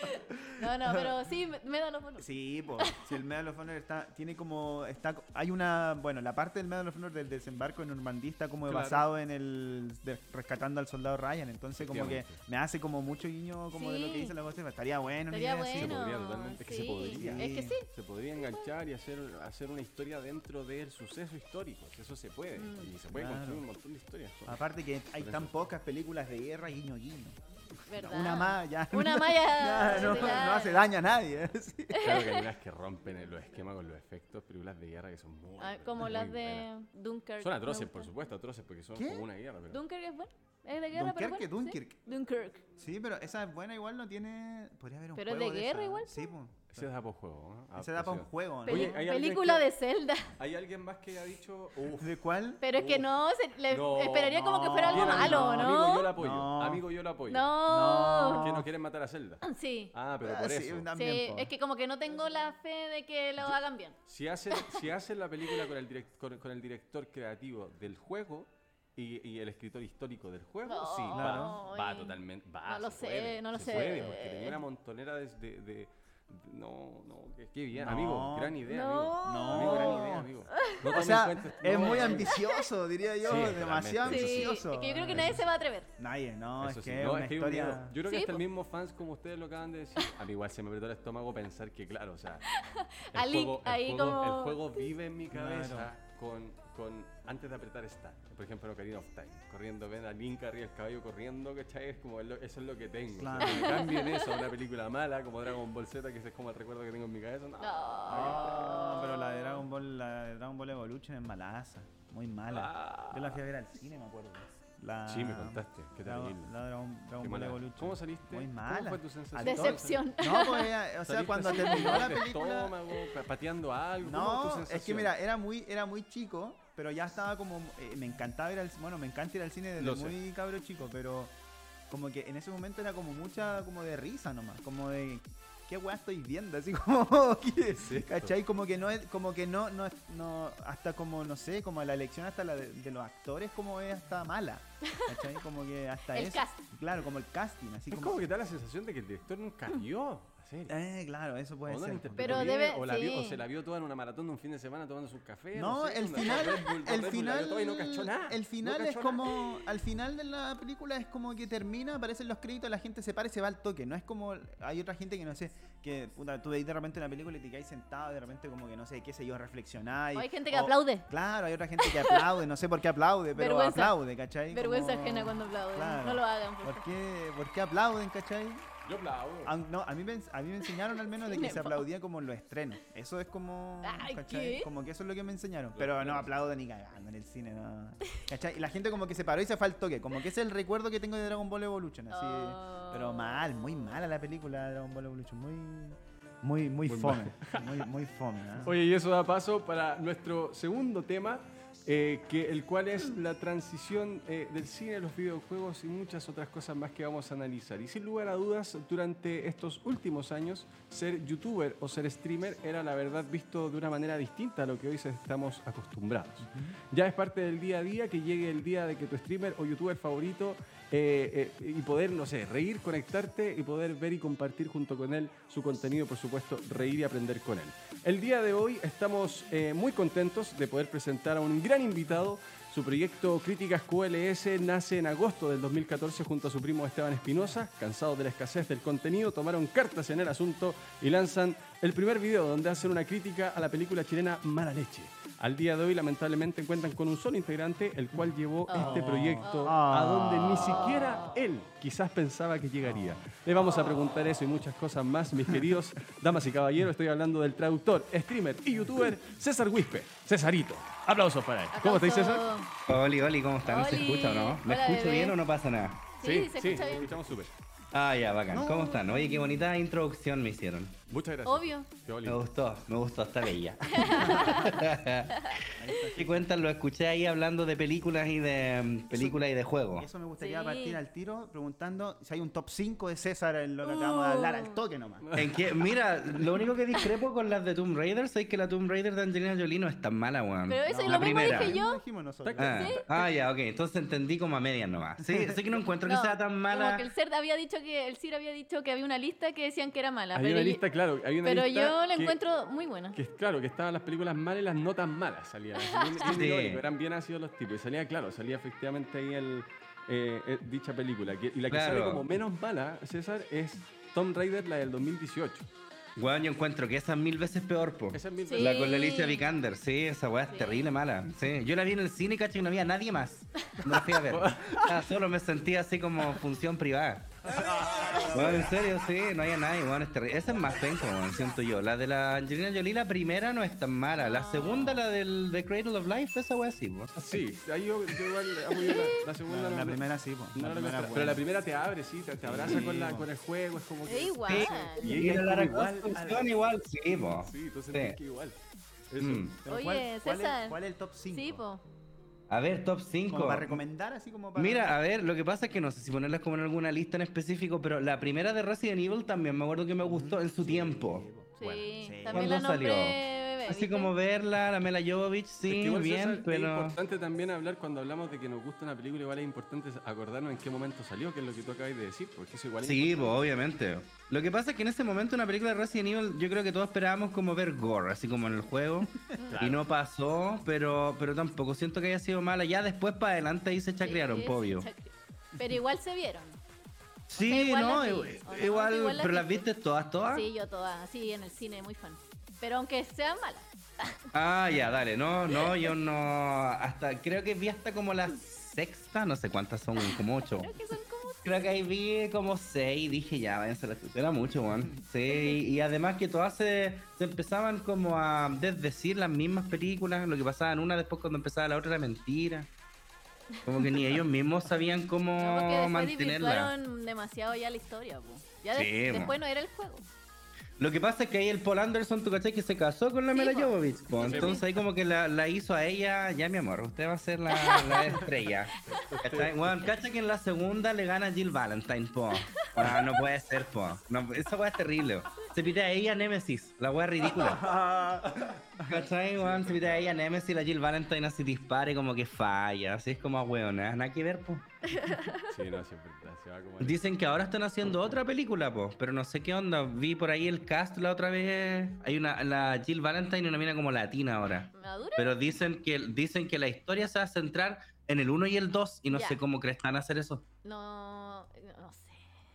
No, no, pero sí, me, me da los bonos. Sí, pues, si el Medal of Honor está, tiene como, está, hay una, bueno, la parte del Medal of Honor del desembarco en Normandía está como Claro. basado en el, de- rescatando al soldado Ryan, entonces como que me hace como mucho guiño como de lo que dice la Josefa, estaría bueno. Estaría idea así. Se bueno. podría totalmente, es que se sí. podría. Es que sí. Se podría enganchar y hacer, hacer una historia dentro del suceso histórico. Eso se puede. Mm. Y se puede Claro. construir un montón de historias. Aparte que hay tan pocas películas de guerra guiño guiño. ¿Verdad? Una más ya. Una más ya- ya no, ya- no hace daño a nadie. sí. Claro que hay unas que rompen los esquemas con los efectos, películas de guerra que son muy Ah, buenas, como muy las buenas. de Dunkirk. Son atroces, por supuesto, atroces, porque son ¿Qué? como una guerra. Pero... ¿Dunkirk es bueno? ¿Es de guerra, pero bueno? Dunkirk. Sí. Dunkirk. Sí, pero esa es buena, igual no tiene. Podría haber un Pero es juego de guerra esa. igual, Sí, pues. Ese da por juego, ¿no? Ese da para un juego, ¿no? Oye, ¿hay película que- de Zelda. ¿Hay alguien más que haya dicho, ¿De cuál? Pero es que no, se- le No, esperaría como que fuera algo malo, ¿no? Amigo, yo lo apoyo. No. Amigo, yo lo apoyo. No. Que no quieren matar a Zelda. Sí. Ah, pero Ah, por sí, eso. también, Sí, po. es que como que no tengo la fe de que lo hagan bien. Si hacen, si hacen la película con el, direct- con, con el director creativo del juego y, y el escritor histórico del juego, sí, va, Claro. va totalmente. Va, no lo se sé, puede, no lo se sé. puede, porque tenía una montonera de. de- de- no, no, qué, bien. No. Amigo, gran idea, No. amigo. No. Amigo, gran idea, amigo. No O sea, cuenta- es muy ambicioso, diría yo. Sí, demasiado. Sí, ambicioso. es que yo creo que nadie se va a atrever. Nadie, no, Eso es sí, que una es miedo. historia. Yo creo que Sí, hasta el po. mismo fans como ustedes lo acaban de decir. A mí igual se me apretó el estómago pensar que, claro, o sea, el, Ali- juego, el ahí juego- como- el juego vive en mi cabeza Claro. con, con antes de apretar Start. Por ejemplo, Ocarina of Time. Corriendo, ven a Link arriba del caballo corriendo, ¿cachai? Es como, eso es lo que tengo. Claro. O sea, que me cambien eso a una película mala como Dragon Ball Z, que ese es como el recuerdo que tengo en mi cabeza. No. No, pero la de Dragon Ball, la de Dragon Ball Evolution es malaza, muy mala. Ah. Yo la fui a ver al cine, me acuerdo. La, Sí, me contaste. Qué Dragon, terrible. la Dragon, Dragon Qué Ball mala. Evolution. ¿Cómo saliste? Muy ¿Cómo mala. fue tu sensación? Decepción. No, pues, o sea, ¿Saliste cuando terminó la película. estómago, pa- pateando algo? ¿Cómo No, tu es que mira, era muy, era muy chico, pero ya estaba como. eh, me encantaba ir al Bueno, me encanta ir al cine desde Lo sé. muy cabro chico, pero como que en ese momento era como mucha como de risa nomás, como de. ¿Qué weá estoy viendo? Así como. ¿qué? es? ¿Cachai? Como que no es, como que no, no, es- no, hasta como, no sé, como la elección hasta la de, de los actores como es hasta mala. ¿Cachai? Como que hasta El eso. cast. Claro, como el casting, así Es como. como que da la sensación de que el director nunca vio serie. Eh, claro, eso puede O no la ser. Pero bien, debe- o, la vio- o se la vio toda en una maratón de un fin de semana tomando su café. No, sé, el final, el final, toda y no cachó nada. el No final es como, al final de la película es como que termina, aparecen los créditos, la gente se para y se va al toque. No es como, hay otra gente que no sé, que puta, tú veis de repente una película y te quedáis sentado, de repente como que no sé, qué sé yo, reflexionáis. O hay gente que o- aplaude. Claro, hay otra gente que aplaude, no sé por qué aplaude, pero Vergüenza. aplaude, ¿cachai? Vergüenza Como- ajena cuando aplauden. Claro. No lo hagan, por ¿Por favor. qué, ¿Por qué aplauden, cachai? Yo aplaudo. Ah, no, a mí, me, a mí me enseñaron al menos de que se aplaudía como en los estrenos. Eso es como. Ay, ¿cachai? ¿qué? Como que eso es lo que me enseñaron. Pero no aplaudo ni cagando en el cine, no. ¿Cachai? Y la gente como que se paró y se fue al toque. Como que ese es el recuerdo que tengo de Dragon Ball Evolution. Así. Oh. Pero mal, muy mala la película de Dragon Ball Evolution. Muy. Muy, muy, Muy fome. Muy, muy fome. ¿ah? Oye, y eso da paso para nuestro segundo tema, eh, que, el cual es la transición eh, del cine a los videojuegos y muchas otras cosas más que vamos a analizar. Y sin lugar a dudas, durante estos últimos años, ser youtuber o ser streamer era la verdad visto de una manera distinta a lo que hoy estamos acostumbrados. Ya es parte del día a día que llegue el día de que tu streamer o youtuber favorito eh, eh, y poder, no sé, reír, conectarte y poder ver y compartir junto con él su contenido, por supuesto, reír y aprender con él. El día de hoy estamos eh, muy contentos de poder presentar a un gran invitado. Su proyecto Críticas QLS nace en agosto del 2014 junto a su primo Esteban Espinosa. Cansados de la escasez del contenido, tomaron cartas en el asunto y lanzan el primer video donde hacen una crítica a la película chilena Mala Leche. Al día de hoy, lamentablemente, cuentan con un solo integrante, el cual llevó este Oh. proyecto Oh. a donde ni siquiera él quizás pensaba que llegaría. Le vamos a preguntar eso y muchas cosas más, mis queridos damas y caballeros. Estoy hablando del traductor, streamer y youtuber César Wispe. Cesarito. Aplausos para él. ¿Cómo estáis, César? Oli, Oli, ¿cómo están? ¿Se escucha o no? ¿Me Hola, escucho bebé. bien o no pasa nada? Sí, se escucha te bien. escuchamos súper. Ah, ya, bacán. No. ¿Cómo están? Oye, qué bonita introducción me hicieron. Muchas gracias. Obvio. Me gustó, me gustó, está bella. ¿Qué cuentan? Lo escuché ahí hablando de películas y de mm, películas y de juegos. Eso me gustaría Sí. partir al tiro preguntando si hay un top 5 de César en lo que acabamos de hablar al toque nomás. En mira, lo único que discrepo con las de Tomb Raider es que la Tomb Raider de Angelina Jolie no es tan mala, weón. Pero eso No, es la lo mismo primera. dije yo. Nosotros. Ah, ¿Sí? ah, ya, ok. Entonces entendí como a medias nomás. Sí, sé que no encuentro No, que sea tan Como mala. que el CERT había dicho que el CIR había dicho que había una lista que decían que era mala. Hay pero una yo- lista, claro. Una pero lista yo la que- encuentro muy buena. Que, claro, que estaban las películas malas y las no tan malas salían. bien Sí. irónico, eran bien ácidos los tipos. Y salía, claro, salía efectivamente ahí el, eh, eh, dicha película. Que- y la que sale Claro. como menos mala, César, es Tomb Raider, la del 2018. Weón, yo encuentro que esa es mil veces peor, po. Esa es mil Sí. veces- La con la Alicia Vikander, sí, esa weá es Sí. terrible mala. Sí. Yo la vi en el cine, cacho, y no había nadie más. No la fui a ver. Ah, solo me sentía así como función privada. Bueno, en serio, sí, no hay nadie, bueno, es terrible. Esa es más penca, bueno, siento yo. La de la Angelina Jolie, la primera no es tan mala. La segunda, la del The Cradle of Life, esa wea sí, po. Sí, ahí yo, yo igual amo yo la, la segunda. La, no- la primera sí, no la la primera pero la primera te abre, sí, te, te abraza Sí, con, la, con el juego, es como que... Es igual. Y Y es la Lara igual a- funciona igual, sí, po. Sí, entonces Sí. es que igual. Eso. Mm. Oye, ¿cuál, César. Es, ¿Cuál es el top 5? Sí, po. A ver, top Como 5. para recomendar, así como para. Mira, a ver, lo que pasa es que no sé si ponerlas como en alguna lista en específico, pero la primera de Resident Evil también me acuerdo que me gustó en su tiempo. Sí, Bueno, sí. también ¿Cuándo la nombré salió? Así ¿viste? como verla, la Mela Jovovich, Es sí, que igual, bien, César, Es pero... importante también hablar cuando hablamos de que nos gusta una película, igual es importante acordarnos en qué momento salió, que es lo que tú acabas de decir, porque eso igual es Sí, pues, obviamente. Lo que pasa es que en ese momento una película de Resident Evil yo creo que todos esperábamos como ver gore, así como en el juego. Y no pasó, pero, pero tampoco siento que haya sido mala. Ya después para adelante ahí se chacrearon, Sí, sí, obvio. chacre- Pero igual se vieron. Sí, igual no, las vi, i- ¿o no? igual, Igual pero las viste. todas, todas. Sí, yo todas, así en el cine, muy fan. Pero aunque sean malas. Ah, ya, dale, no, no, yo no, hasta, creo que vi hasta como la sexta, no sé cuántas son, como ocho. Creo que son como. Creo que ahí vi como seis y dije ya, váyanse a la. Era mucho, weón. Sí, y, además que todas se, se empezaban como a desdecir las mismas películas. Lo que pasaba en una, después cuando empezaba la otra era mentira. Como que ni ellos mismos sabían cómo No, mantenerla. demasiado ya la historia, po. Ya Sí, después no era el juego. Lo que pasa es que ahí el Paul Anderson, tú cachai, que se casó con la Sí, Mela po. Jovovich. Sí, Entonces ahí como que la, la hizo a ella, ya mi amor, usted va a ser la, la estrella. ¿Cachai? Bueno, cacha que en la segunda le gana Jill Valentine, po. Ah, no puede ser, po. No, esa weá es terrible. Se pide a ella Nemesis, la weá ridícula. ¿Cachai, weón? Se pide a ella Nemesis, la Jill Valentine así dispare como que falla. Así es como weón, nada que ver, po. Sí, no, siempre. Dicen que ahora están haciendo otra película, po, pero no sé qué onda. Vi por ahí el cast la otra vez. Hay una, la Jill Valentine y una mina como latina ahora. ¿Madura? Pero dicen que, dicen que la historia se va a centrar en el 1 y el 2 y no sé cómo crees que van a hacer eso. No, no sé.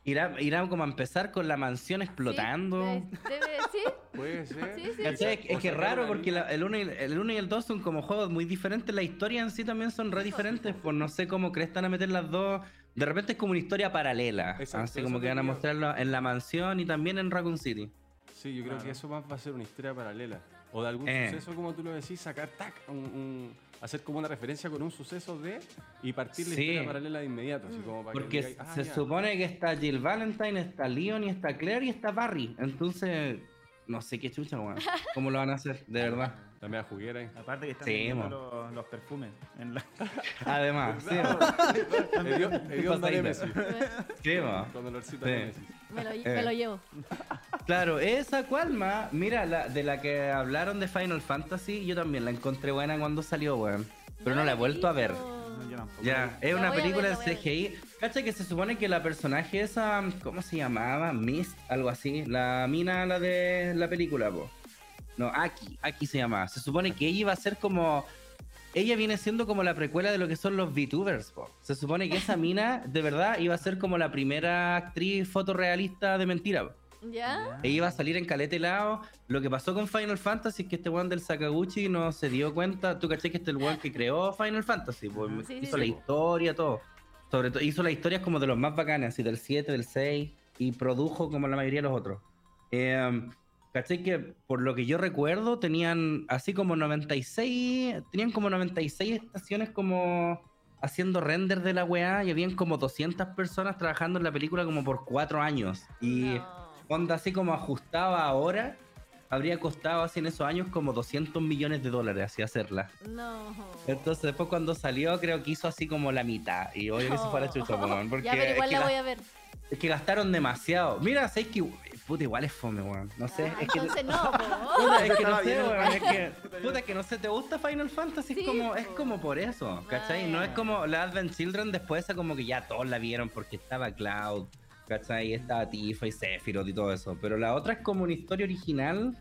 Irá, irán como a empezar con la mansión explotando. Sí, debe, sí. Puede ser. Sí, sí, ¿Cachai? sí. Es, que es raro porque la- el 1 y, el uno y el 2 son como juegos muy diferentes. La historia en sí también son re diferentes. Pues no sé cómo crees que van a meter las dos. De repente es como una historia paralela. Exacto, así como que van a mostrarlo en la mansión y también en Raccoon City. Sí, yo creo Claro. que eso más va a ser una historia paralela. O de algún Eh. suceso, como tú lo decís, sacar tac, un- un- hacer como una referencia con un suceso de y partir la Sí. historia paralela de inmediato. Así como para Porque que ah, se ya. supone que está Jill Valentine, está Leon y está Claire y está Barry. Entonces, no sé qué chucha, weón. ¿Cómo lo van a hacer? De verdad. La media juguera ahí. Aparte que están Sí, vendiendo los, los perfumes. En la... Además, sí, Hediondo pasadita. Nemesis. sí, mo. Con olorcito Sí. a. Me lo, Eh. me lo llevo. Claro, esa cual más, mira, la, de la que hablaron de Final Fantasy, yo también la encontré buena cuando salió, weón. Pero no la he vuelto a ver. No, yo tampoco. Ya, es La una película ver, de CGI. Cacha que se supone que la personaje esa, ¿cómo se llamaba? Mist, algo así. La mina, la de la película, po. No, Aki, Aki se llamaba. Se supone que ella iba a ser como. Ella viene siendo como la precuela de lo que son los VTubers, po. Se supone que esa mina, de verdad, iba a ser como la primera actriz fotorrealista de mentira, po. ¿Ya? Ella iba a salir en calete helado. Lo que pasó con Final Fantasy es que este weón del Sakaguchi no se dio cuenta. Tú caché que este es el weón que creó Final Fantasy. pues, Sí, hizo sí, la sí. historia, todo. Sobre todo, hizo las historias como de los más bacanas, así del 7, del 6. Y produjo como la mayoría de los otros. Eh, caché que por lo que yo recuerdo, tenían así como 96. Tenían como 96 estaciones como haciendo render de la weá. Y habían como 200 personas trabajando en la película como por 4 años. Y No. onda así como ajustaba ahora, habría costado así en esos años como 200 millones de dólares así hacerla. No. Entonces después cuando salió creo que hizo así como la mitad y obvio que se fue la chucha, porque ya, pero igual es, que la voy a ver. es que gastaron demasiado. Mira, sé que puta igual es fome, weón. No sé, Ah, es que entonces no, po. Puta, es que no sé, weón, es que, puta, es que no sé, ¿te gusta Final Fantasy? Sí, es, como, po. es como por eso, ¿cachai? Ah, no es como la Advent Children, después esa como que ya todos la vieron porque estaba Cloud, ¿cachai? Estaba Tifa y Sephiroth y todo eso. Pero la otra es como una historia original,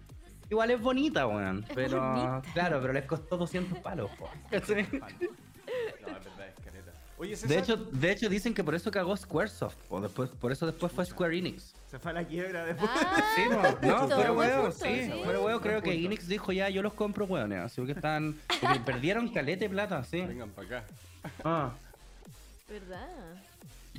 igual es bonita, weón. Es Pero, bonita. claro, pero les costó 200 palos, po, ¿cachai? No, es verdad, es careta. Oye, César, De hecho, de hecho dicen que por eso cagó Squaresoft, o después, por eso después fue Square Enix. Se fue a la quiebra después. Ah, Sí, mo. no, justo, fuera huevo, sí, sí. fuera huevo, creo que. Enix dijo ya, yo los compro, hueones, así que están, porque perdieron calete plata, sí. vengan para acá. Ah, ¿Verdad?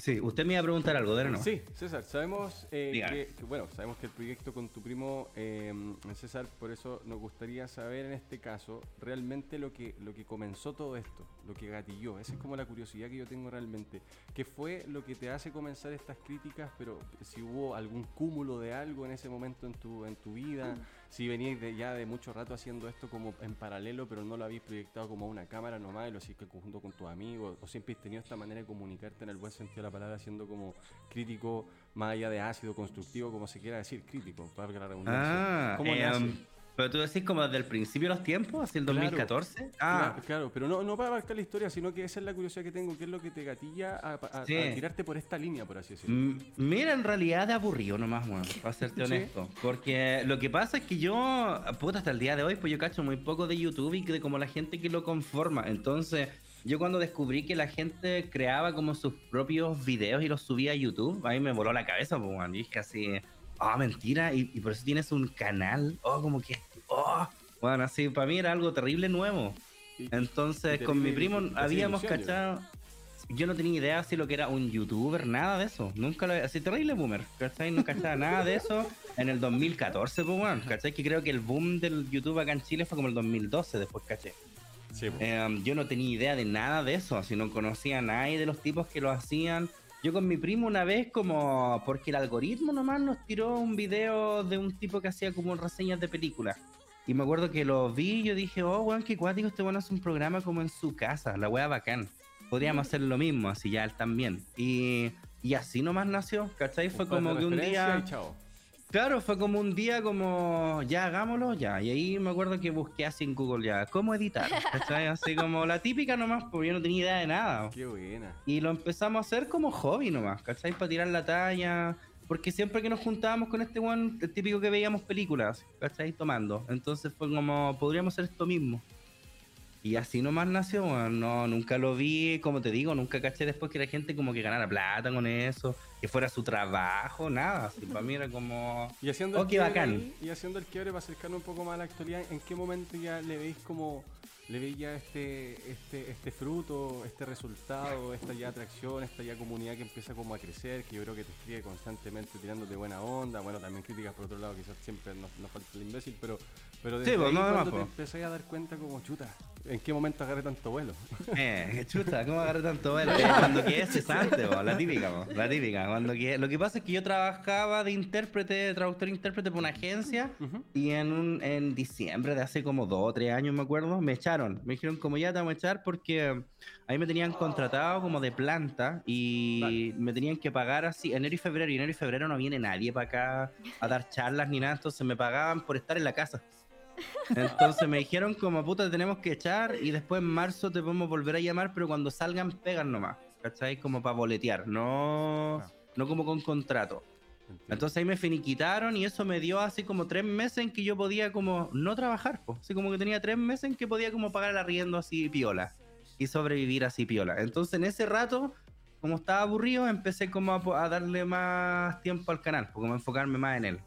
Sí, usted me iba a preguntar algo, ¿de no? Sí, César, sabemos eh, que, que- bueno, sabemos que el proyecto con tu primo eh, César, por eso nos gustaría saber en este caso realmente lo que lo que comenzó todo esto, lo que gatilló. Esa es como la curiosidad que yo tengo realmente. ¿Qué fue lo que te hace comenzar estas críticas? Pero si hubo algún cúmulo de algo en ese momento en tu en tu vida, si veníais de, ya de mucho rato haciendo esto como en paralelo, pero no lo habéis proyectado como una cámara nomás, y lo hiciste junto con tus amigos, o siempre has tenido esta manera de comunicarte en el buen sentido de la palabra, siendo como crítico, más allá de ácido, constructivo, como se quiera decir, crítico, para la redundancia. Ah, ¿Cómo eh, um, pero tú decís como desde el principio de los tiempos, hacia el Claro. 2014. Claro, Ah, claro, pero no, no para abarcar la historia, sino que esa es la curiosidad que tengo, qué es lo que te gatilla a, a- a tirarte por esta línea, por así decirlo. Mira, en realidad de aburrido nomás, weón, para serte Sí. honesto. Porque lo que pasa es que yo, puta, hasta el día de hoy, pues yo cacho muy poco de YouTube y de como la gente que lo conforma. Entonces, yo cuando descubrí que la gente creaba como sus propios videos y los subía a YouTube, ahí me voló la cabeza, pues. Y dije así, ah, mentira, y, y por eso tienes un canal, oh, como que, oh, bueno, así, para mí era algo terrible nuevo. Entonces, con mi primo habíamos ilusión, cachado. Yo no tenía idea si lo que era un youtuber, nada de eso. Nunca lo así terrible boomer, ¿cachai? No cachaba nada de eso en el 2014, pues bueno, ¿cachai? Que creo que el boom del YouTube acá en Chile fue como el 2012, después caché. Sí, po. Eh, yo no tenía idea de nada de eso, así no conocía a nadie de los tipos que lo hacían. Yo con mi primo una vez como porque el algoritmo nomás nos tiró un video de un tipo que hacía como reseñas de películas. Y me acuerdo que lo vi y yo dije, oh, weón, qué cuático, este weón hace un programa como en su casa, la wea bacán. Podríamos hacer lo mismo, así ya él también. Y, y así nomás nació, ¿cachai? Fue como que un día... y chao. Claro, fue como un día como, ya hagámoslo, ya. Y ahí me acuerdo que busqué así en Google ya, ¿cómo editar? ¿Cachai? Así como la típica nomás, porque yo no tenía idea de nada. Qué buena. Y lo empezamos a hacer como hobby nomás, ¿cachai? Para tirar la talla. Porque siempre que nos juntábamos con este one, el típico que veíamos películas, ¿cachai? Tomando. Entonces fue como, podríamos hacer esto mismo. Y así nomás nació. No, nunca lo vi, como te digo, nunca caché después que la gente como que ganara plata con eso, que fuera su trabajo, nada. Así para mí era como... Y haciendo, Oh, el qué quiebre bacán. y haciendo el quiebre para acercarnos un poco más a la actualidad, ¿en qué momento ya le veis como le veis ya este, este, este fruto, este resultado, esta ya atracción, esta ya comunidad que empieza como a crecer, que yo creo que te escribe constantemente tirándote buena onda, bueno también críticas por otro lado, quizás siempre nos, nos falta el imbécil, pero, pero desde Sí, pues, ahí no, cuando además, te pues. empecé a dar cuenta como chuta, ¿en qué momento agarré tanto vuelo? Eh, qué chuta, ¿cómo agarré tanto vuelo? Eh, cuando quedé cesante, po, la típica, po, la típica. Cuando quedé- Lo que pasa es que yo trabajaba de intérprete, de traductor e intérprete por una agencia y en, un- en diciembre de hace como dos o tres años, me acuerdo, me echaron. Me dijeron como ya te vamos a echar porque ahí me tenían contratado como de planta y me tenían que pagar así enero y febrero. Y enero y febrero no viene nadie para acá a dar charlas ni nada, entonces me pagaban por estar en la casa. Entonces me dijeron como puta te tenemos que echar y después en marzo te podemos volver a llamar, pero cuando salgan pegan nomás, ¿cachai? Como para boletear, no, no como con contrato. Entiendo. Entonces ahí me finiquitaron y eso me dio así como tres meses en que yo podía como no trabajar, po. así como que tenía tres meses en que podía como pagar el arriendo así piola y sobrevivir así piola. Entonces en ese rato, como estaba aburrido, empecé como a, darle más tiempo al canal, como a enfocarme más en él.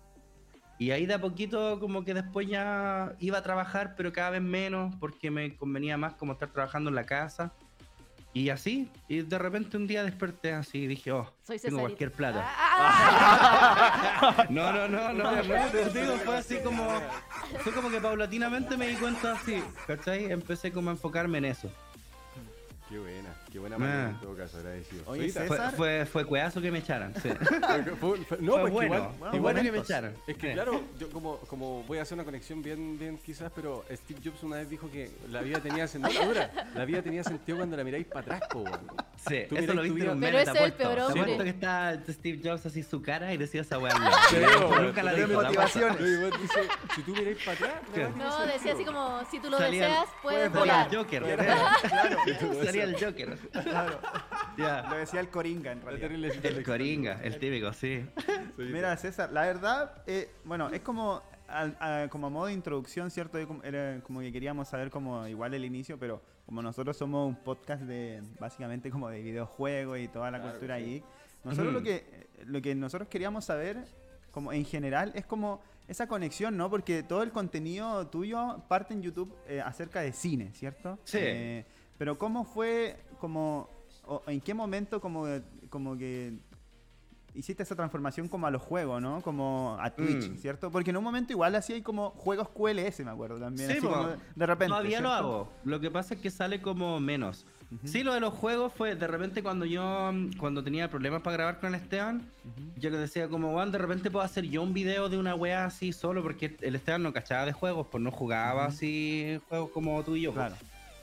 Y ahí de a poquito como que después ya iba a trabajar, pero cada vez menos, porque me convenía más como estar trabajando en la casa. Y así, y de repente un día desperté así y dije, oh, Soy tengo cualquier plata. Ah, No, no, no, no, no, digo, fue así como, fue como que paulatinamente me di cuenta así, ¿cachai? Empecé como a enfocarme en eso. Qué buena, qué buena Ah. manera en todo caso, agradecido. Oye, Ahorita- César- Fue, fue, fue cueazo que me echaran, sí. Fue- fue- no, Fue pues que bueno, igual, bueno, igual bueno que me echaran. Es que Sí. claro, yo como, como voy a hacer una conexión bien, bien quizás, pero Steve Jobs una vez dijo que la vida tenía sentido. la vida tenía sentido cuando la miráis para atrás, po. Sí, Tú eso lo viste en un Pero meme, ese te es el peor Te hombre. apuesto que está Steve Jobs así su cara y decía esa weá. Nunca la pero dijo. te motivaciones. Dice, si tú miráis para atrás, No, decía así como, si tú lo deseas, puedes puedes Salía volar. el Joker. Claro, Salía el Joker. claro. Lo decía el Coringa en realidad. El Coringa, el típico, sí. Mira, César, la verdad, eh, bueno, es como, al- a, como a modo de introducción, ¿cierto? Era como que queríamos saber como igual el inicio, pero como nosotros somos un podcast de básicamente como de videojuegos y toda la Claro, cultura sí. nosotros Ujú. lo que lo que nosotros queríamos saber como en general es como esa conexión, ¿no? Porque todo el contenido tuyo parte en YouTube eh, acerca de cine, ¿cierto? Sí. Eh, pero ¿cómo fue como o en qué momento como como que hiciste esa transformación como a los juegos, ¿no? Como a Twitch, Mm. ¿cierto? Porque en un momento igual hacía como juegos QLS, me acuerdo también. Sí, así como de repente. Todavía lo ¿cierto? hago. Lo que pasa es que sale como menos. Sí, lo de los juegos fue de repente cuando yo, cuando tenía problemas para grabar con el Esteban, yo le decía como, Juan, de repente puedo hacer yo un video de una wea así solo, porque el Esteban no cachaba de juegos, pues no jugaba así juegos como tú y yo. pues. Claro.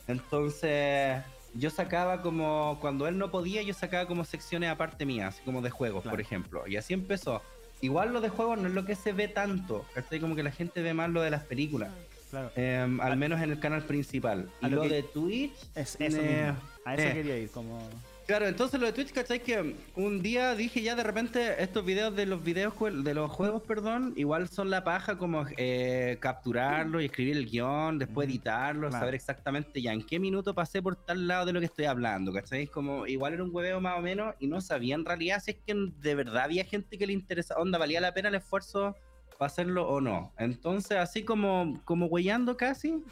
Entonces, yo sacaba como, cuando él no podía, yo sacaba como secciones aparte mías, así como de juegos, Claro. por ejemplo. Y así empezó. Igual lo de juegos no es lo que se ve tanto, ¿cachai? Como que la gente ve más lo de las películas. Claro. Em, al menos en el canal principal. Y lo de Twitch. Es eso eh, mismo. A eso eh. quería ir, como. Claro, entonces lo de Twitch, ¿cachai? Que un día dije ya de repente estos videos de los videos de los juegos, perdón, igual son la paja como eh, capturarlo y escribir el guion, después editarlo, Claro. saber exactamente ya en qué minuto pasé por tal lado de lo que estoy hablando, ¿cachai? Como igual era un hueveo más o menos y no sabía en realidad si es que de verdad había gente que le interesa, onda, valía la pena el esfuerzo para hacerlo o no. Entonces, así como, como huellando casi,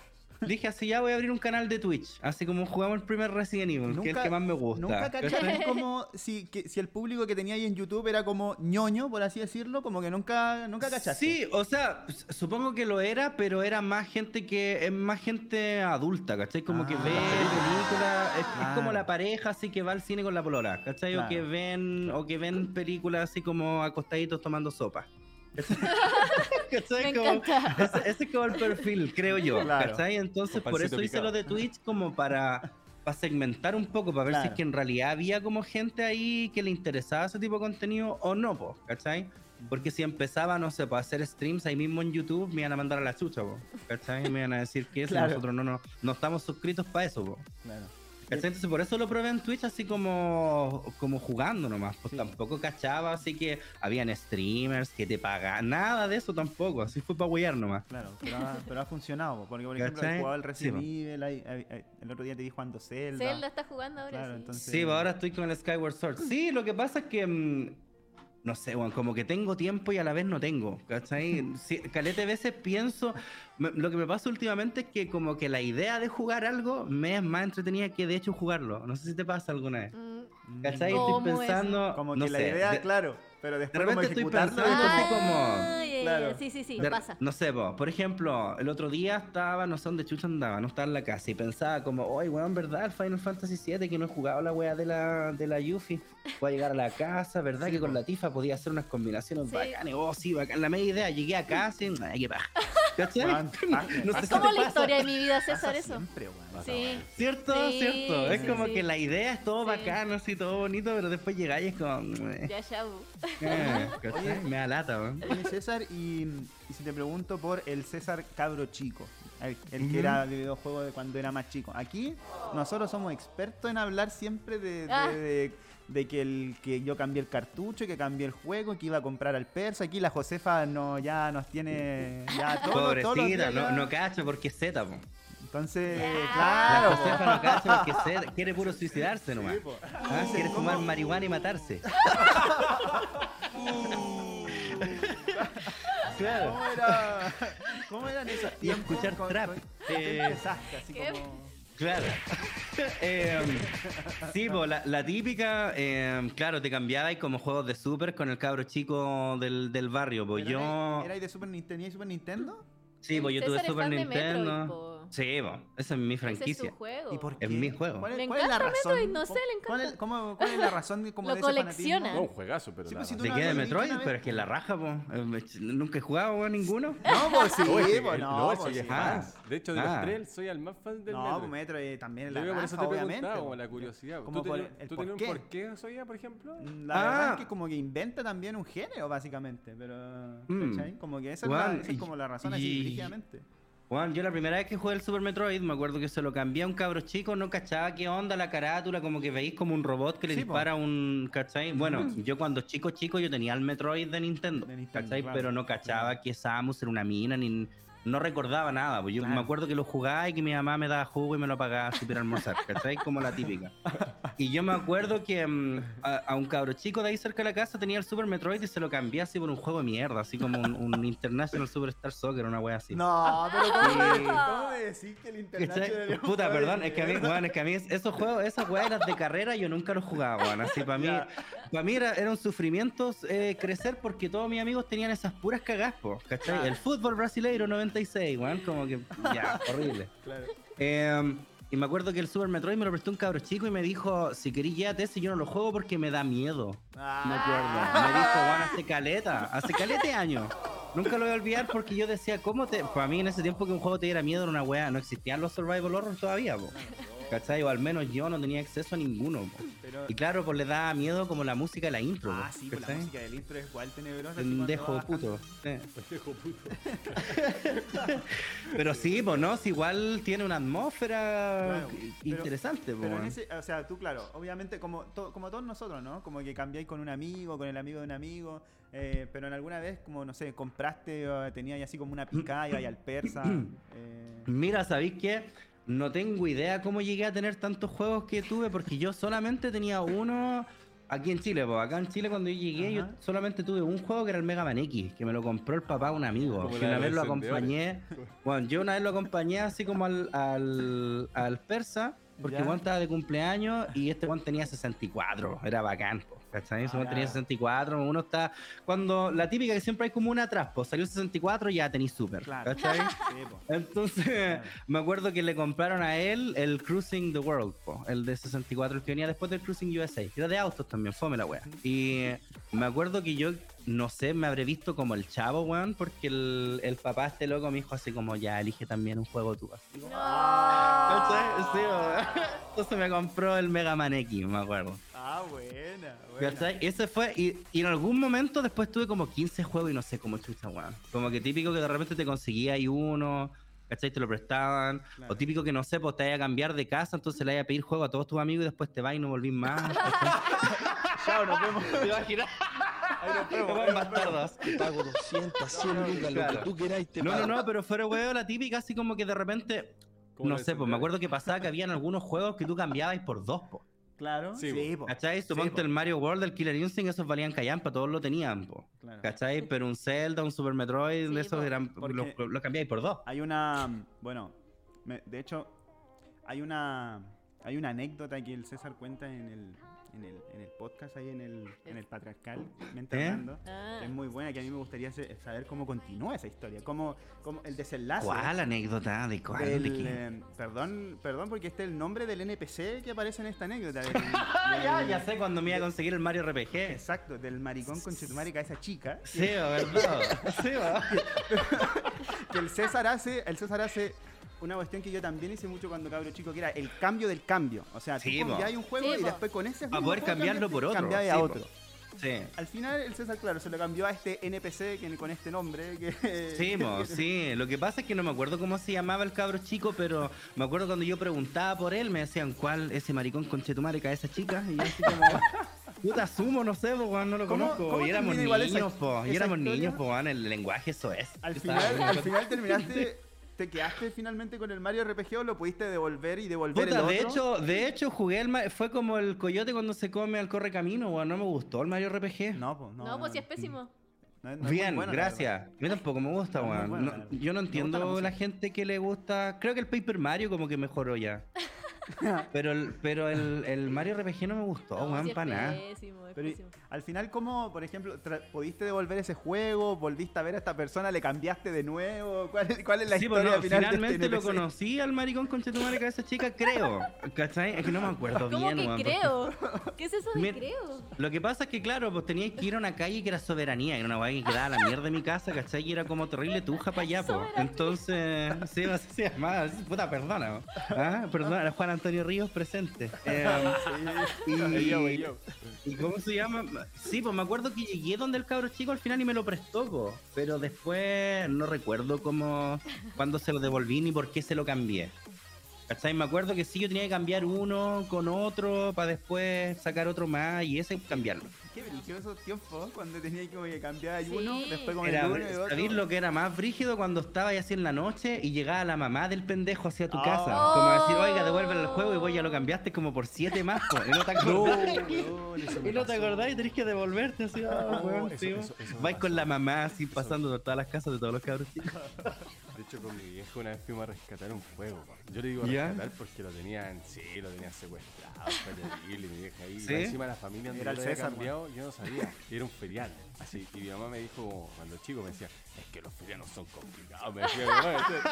dije así ya voy a abrir un canal de Twitch, así como jugamos el primer Resident Evil, que es el que más me gusta. Nunca cachaste como si, que, si el público que tenía ahí en YouTube era como ñoño, por así decirlo, como que nunca, nunca cachaste. Sí, o sea, s- supongo que lo era, pero era más gente que es más gente adulta, ¿cachai? Como que Ah. ve películas, es, es Claro. como la pareja así que va al cine con la polola, ¿cachai? O que Claro. ven o que ven películas así como acostaditos tomando sopa. Ese, ese es como el perfil, creo yo, Claro. ¿cachai? Entonces, por eso hice lo de Twitch como para, para segmentar un poco, para ver si Claro. es que en realidad había como gente ahí que le interesaba ese tipo de contenido o no, po, ¿cachai? Porque si empezaba, no sé, para hacer streams ahí mismo en YouTube, me iban a mandar a la chucha, po, ¿cachai? Me iban a decir que eso, Claro. nosotros no, no, no estamos suscritos para eso, po. Claro. Entonces por eso lo probé en Twitch así como, como jugando nomás. Pues Sí. tampoco cachaba, así que habían streamers que te pagaban. Nada de eso tampoco. Así fue para huear nomás. Claro, pero ha, pero ha funcionado, po, porque por ejemplo, ¿Cachai? he jugado el Resident Sí, Evil, hay- hay- hay- el otro día te vi jugando Zelda. Zelda está jugando ahora, Claro, sí. entonces- Sí, pues ahora estoy con el Skyward Sword. Sí, lo que pasa es que. mm, no sé, bueno, como que tengo tiempo y a la vez no tengo. ¿Cachai? Sí, calete veces pienso. me- lo que me pasa últimamente es que, como que la idea de jugar algo me es más entretenida que de hecho jugarlo. No sé si te pasa alguna vez. Mm, ¿Cachai? ¿Cómo Estoy es? pensando. Como no que la sé, idea, de- claro, pero después como repente estoy ejecutarlo pensando- como- como- Ah, Claro. Sí, sí, sí, De- pasa. No sé, po, por ejemplo, el otro día estaba, no sé dónde chucha andaba, no estaba en la casa y pensaba como, oye, weón, ¿verdad? El Final Fantasy VII que no he jugado la wea de la, de la Yuffie. Voy a llegar a la casa, ¿verdad? Sí, que con la Tifa podía hacer unas combinaciones Sí. bacanas. Oh, sí, bacán. La media idea, llegué a casa y, ay, qué paja. ¿Cachai? No sé Es si como la pasa. historia de mi vida, César, eso. siempre, weón. Sí. ¿Cierto? Sí, ¿Cierto? Es sí, como sí. que la idea es todo Sí. bacano, así, todo bonito, pero después llegáis y es como... eh, Ya, ya. bu. eh. Me da lata, weón. Oye, César, y, y si te pregunto por el César cabro chico, el, que era de videojuego de cuando era más chico. Aquí nosotros somos expertos en hablar siempre de, de- Ah. de- de que, el, que yo cambié el cartucho, que cambié el juego, que iba a comprar al persa. Aquí la Josefa no, ya nos tiene ya todo, Pobrecita, días no, no cacho porque es Z, po. Entonces, claro. La po. Josefa no cacha porque Z quiere puro suicidarse nomás. Sí. Ah, quiere fumar marihuana y matarse. claro. ¿Cómo, era, ¿Cómo eran esos Y tiempos? escuchar con- trap. con- Eh, así ¿qué? como... Claro. Eh, sí, pues la, la típica, eh, claro, te cambiabas como juegos de super con el cabro chico del, del barrio. Pues ¿Pero yo. erais- ¿Erais de Super Nintendo? ¿Teníais Super Nintendo? Sí, pues yo tuve Super Nintendo. Sí, pues, esa es mi Ese es franquicia. su juego. ¿Y por qué? Es mi juego. ¿Cuál, Le cuál es la encanta razón? Metroid, no sé, le ¿Cuál es, encanta. cómo- cuál es la razón de, como Lo de ese colecciona. fanatismo? No, un juegazo, pero Sí, pues, si tú ¿De no qué? ¿De Metroid? Pero es que la raja, pues. Nunca he jugado, ninguno. No, pues sí, es pues el- no, no, pues soy sí. fan. De hecho, de Ah. los tres, soy el más fan del No, Metro. pues Metroid también es Yo la creo que por eso raja, te obviamente. preguntaba, como la curiosidad. Como ¿Tú, por tenías- el ¿tú por tenías qué. un por ejemplo? La Ah. verdad es que como que inventa también un género, básicamente, pero... Mm. ¿cachai? Como que esa, es, esa es y- como la razón así, y- rígidamente. Juan, yo la primera vez que jugué el Super Metroid, me acuerdo que se lo cambié a un cabro chico, no cachaba qué onda la carátula, como que veis como un robot que le Sí, po. dispara un, ¿cachai? Bueno, yo cuando chico chico yo tenía el Metroid de Nintendo, De Nintendo, ¿cachai? claro. Pero no cachaba que Samus era una mina, ni, no recordaba nada. Pues yo Claro. me acuerdo que lo jugaba y que mi mamá me daba jugo y me lo pagaba super almorzar, ¿cachai? Como la típica. Y yo me acuerdo que mm, a, a un cabro chico de ahí cerca de la casa tenía el Super Metroid y se lo cambié así por un juego de mierda, así como un, un International Superstar Soccer, una wea así. No, pero ¿cómo, Sí. me- ¿cómo me decís que el ¿Cachai? International Puta, perdón, es que a mí, weón, es que a mí es- esos juegos, esas weas eran de carrera, yo nunca los jugaba, weón. Así para mí, Ya. para mí era, era un sufrimiento eh, crecer porque todos mis amigos tenían esas puras cagas, po, ¿cachai? Claro. El fútbol brasileiro 96, weón, como que ya, horrible. Claro. Eh, y me acuerdo que el Super Metroid me lo prestó un cabro chico y me dijo, si querís llévate ese, yo no lo juego porque me da miedo. Me Ah, acuerdo. Me dijo, Juan, hace caleta, hace calete años. Nunca lo voy a olvidar porque yo decía, ¿cómo te...? Para mí en ese tiempo que un juego te diera miedo era una wea, no existían los survival horror todavía, po. ¿Cachai? O al menos yo no tenía acceso a ninguno, pero... Y claro, pues le da miedo como la música de la intro, Ah, sí, pues la música del intro es igual tenebrosa. Pendejo puto. Pendejo puto. Pero sí, pues no, si igual tiene una atmósfera Claro, interesante. Pero en ese, o sea, tú claro, obviamente como, to- como todos nosotros, ¿no? Como que cambiáis con un amigo, con el amigo de un amigo, eh, pero en alguna vez, como no sé, compraste tenías así como una picada y al persa. eh, Mira, ¿sabéis qué? No tengo idea cómo llegué a tener tantos juegos que tuve, porque yo solamente tenía uno aquí en Chile. Pues acá en Chile cuando yo llegué, yo solamente tuve un juego que era el Mega Man X, que me lo compró el papá de un amigo. Que una vez lo acompañé. Bueno, yo una vez lo acompañé así como al, al, al persa, porque. Juan estaba de cumpleaños y este Juan tenía 64. Era bacán, ¿cachai? Ese Ah, Juan tenía ya. 64. Uno está. Cuando la típica que siempre hay como una atrás, pues salió el 64 y ya tenéis super. Claro. ¿cachai? sí. Entonces, Claro. me acuerdo que le compraron a él el Cruising the World, po, el de 64, el que venía después del Cruising USA, era de autos también, fome la wea. Y me acuerdo que yo, no sé, me habré visto como el chavo, weón, porque el, el papá este loco me dijo así como, ya, elige también un juego tú. Así como, ¿cachai? Sí, weón. Entonces me compró el Mega Man X, me acuerdo. Ah, buena, buena. ¿Cachai? Ese fue, y, y en algún momento después tuve como 15 juegos y no sé cómo chucha, weón. Como que típico que de repente te conseguía ahí uno, ¿cachai? Te lo prestaban. Claro. O típico que no sé, pues te vaya a cambiar de casa, entonces le vaya a pedir juego a todos tus amigos y después te vas y no volvís más. Chao, nos vemos. ¿Te imaginas? Bastardos. Te pago 200, 100 lucas, lo que tú queráis te No, pago. no, no, pero fuera weón, la típica así como que de repente, ¿Cómo no sé, pues me acuerdo que pasaba que habían algunos juegos que tú cambiabas por dos, po. Claro, Sí, sí, po. ¿Cachai? Suponte po. el Mario World, el Killer Instinct, esos valían callampa, todos lo tenían, po. Claro. ¿Cachai? Pero un Zelda, un Super Metroid, Sí, de esos po. eran, Porque- lo, lo cambiáis por dos. Hay una, bueno, me- de hecho, hay una, hay una anécdota que el César cuenta en el, en el, en el podcast ahí en el, en el patriarcal, ¿Eh? hablando. Ah. Es muy buena, que a mí me gustaría saber cómo continúa esa historia, cómo, cómo el desenlace. ¿Cuál anécdota? ¿De cuál? del, ¿De eh, perdón, perdón, porque este es el nombre del NPC que aparece en esta anécdota. del- ya, ya sé cuando me iba a conseguir el Mario RPG. Exacto, del maricón con Chetumare a esa chica. Sí, ¿verdad? Sí, ¿verdad? que el César hace, el César hace una cuestión que yo también hice mucho cuando cabro chico, que era el cambio del cambio. O sea, Sí, tú cambiabas un juego Sí, y después con ese Para mismo poder juego cambiarlo por otro, cambiabas sí, a po. otro. Sí. Al final el César, claro, se lo cambió a este NPC que, con este nombre. Que, Sí, mo, sí. Lo que pasa es que no me acuerdo cómo se llamaba el cabro chico, pero me acuerdo cuando yo preguntaba por él, me decían, ¿cuál ese maricón con chetumare esa chica? Y yo así como, puta, asumo, no sé, po, no lo ¿Cómo- conozco. cómo y éramos igual esa- niños, po. Y éramos historia? niños, po, el lenguaje eso es. Al final, al final terminaste, te quedaste finalmente con el Mario RPG o lo pudiste devolver y devolver Puta, el de otro. hecho, de hecho jugué el fue como el coyote cuando se come al correcamino, weón, no me gustó el Mario RPG. No, pues no. No, pues si es pésimo. no no Bien, bueno, gracias. A mí tampoco me gusta, weón. bueno, No- verdad. yo no entiendo la gente que le gusta. Creo que el Paper Mario como que mejoró ya. pero el, pero el, el Mario RPG no me gustó, No, weón, para nada. pésimo, es Pero y- pésimo. al final, ¿cómo, por ejemplo, pudiste devolver ese juego? ¿Volviste a ver a esta persona? ¿Le cambiaste de nuevo? ¿Cuál, es- cuál es la Sí, pues historia no, final de finalmente este lo conocí al maricón con Chetumare esa chica, creo. ¿Cachai? Es que no me acuerdo ¿Cómo bien, que weón, porque- creo? ¿Qué es eso de Mira- creo? Lo que pasa es que, claro, pues teníais que ir a una calle que era soberanía, era una weá que quedaba a la mierda de mi casa, ¿cachai? Y era como terrible tuja para allá, pues. Entonces, sí, así se llamaba, puta, perdona. ¿ah? Perdona, Juan Antonio Ríos presente. Eh, y, Yo, güey, yo. ¿Y cómo se llama? Sí, pues me acuerdo que llegué donde el cabro chico al final y me lo prestó, po, pero después no recuerdo cómo, cuándo se lo devolví ni por qué se lo cambié. ¿Cachai? Me acuerdo que sí, yo tenía que cambiar uno con otro para después sacar otro más y ese cambiarlo. Qué brígido esos tiempos, cuando tenía que como que cambiar Sí. uno, después con Era, el uno y otro. ¿Sabéis lo que era más brígido cuando estaba así en la noche y llegaba la mamá del pendejo hacia tu Ah. casa? Como decir, oiga, devuelve el juego y vos ya lo cambiaste como por siete más. po, y no te acordás. eso me Y no te acordás y tenés que devolverte así. No, weón, eso- eso- eso Vais con la mamá así pasando por todas las casas de todos los cabros chicos. Hecho, con mi viejo una vez fuimos a rescatar un fuego. Yo le digo ¿Ya? rescatar porque lo tenían, sí, lo tenían secuestrado. Fue terrible, mi vieja ahí. ¿Sí? Encima la familia donde Era el había César, cambiado, yo no sabía. Y era un ferial. Así, y mi mamá me dijo, cuando chico, me decía, es que los ferianos son complicados. Me decía mi mamá. ¿viste?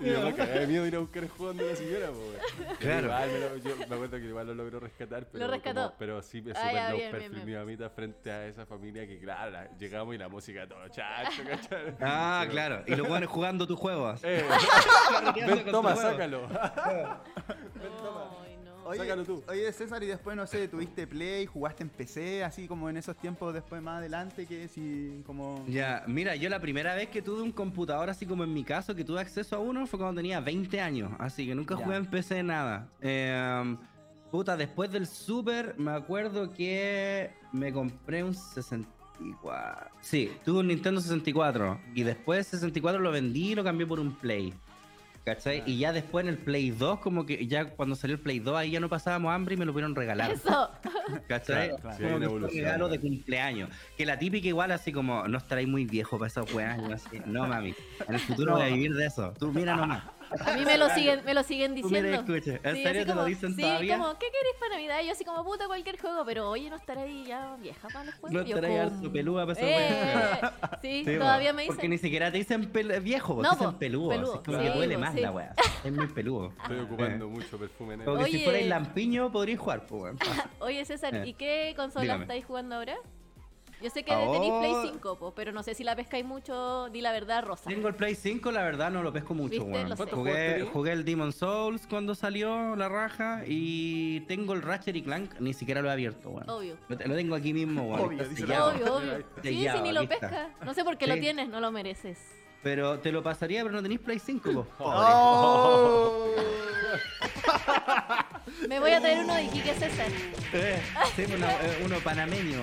y mi mamá cagaba de miedo ir a buscar el juego de la señora, po, Claro. Igual, me, lo- yo me acuerdo que igual lo logró rescatar. Pero rescató. como- pero sí, me super low perfil mi mamita frente a esa familia que, claro, la- llegamos y la música todo chacho, ¿cachai? Ah, Pero- claro. Y los buenos jugando tu juego. así. Eh, ven, toma, sácalo. Ay, no. Oye, Sácalo tú. Oye, César, y después, no sé, tuviste Play, jugaste en PC, así como en esos tiempos después más adelante, que si como... Ya, mira, yo la primera vez que tuve un computador así como en mi caso, que tuve acceso a uno, fue cuando tenía 20 años, así que nunca Ya. jugué en PC nada. Eh, puta, después del Super, me acuerdo que me compré un 64. Sí, tuve un Nintendo 64 y después el 64 lo vendí y lo cambié por un Play. ¿Cachai? Y ya después en el Play 2, como que ya cuando salió el Play 2, ahí ya no pasábamos hambre y me lo pudieron regalar. Eso. ¿Cachai? Claro, Como evolución, regalo de cumpleaños. Que la típica igual así como, no estaréis muy viejo para esas weas. No, mami. En el futuro voy a vivir de eso. Tú mira nomás. A mí me lo siguen, me lo siguen Tú diciendo. escucha. ¿En Sí, serio te lo como- dicen sí, todavía? como, ¿qué queréis para Navidad? Y yo así como, puta, cualquier juego, pero oye, ¿no estará ahí ya vieja para los juegos? No yo estaréis como, harto pelúa para eh. Sí, Sí, todavía po. me Porque dicen. ni siquiera te dicen pel- viejo, po, No, te dicen po, peludo. peludo, así como sí, que duele po, más sí. la wea. Es muy peludo. Estoy ocupando mucho perfume en el Como que si Oye. fuerais lampiño podríais jugar, pues weón. Oye, César, Eh, ¿y qué consola dígame. estáis jugando ahora? Yo sé que Ah, tenéis Play oh. 5, po, pero no sé si la pescáis mucho, di la verdad, Rosa. Tengo el Play 5, la verdad no lo pesco mucho, ¿Viste? weón. Lo sé. ¿Cuántos juegos Jugué, jugué el Demon Souls cuando salió la raja y tengo el Ratchet y Clank, ni siquiera lo he abierto, weón. Obvio. Lo, lo tengo aquí mismo, weón. Obvio, dice sellado. Obvio, obvio. Sí, si ni lo aquí está. pesca. No sé por qué Sí. lo tienes, no lo mereces. Pero te lo pasaría, pero no tenéis Play 5, po. ¡Oh! Me voy a traer uno de Quique César. Eh, sí, uno, eh, uno panameño.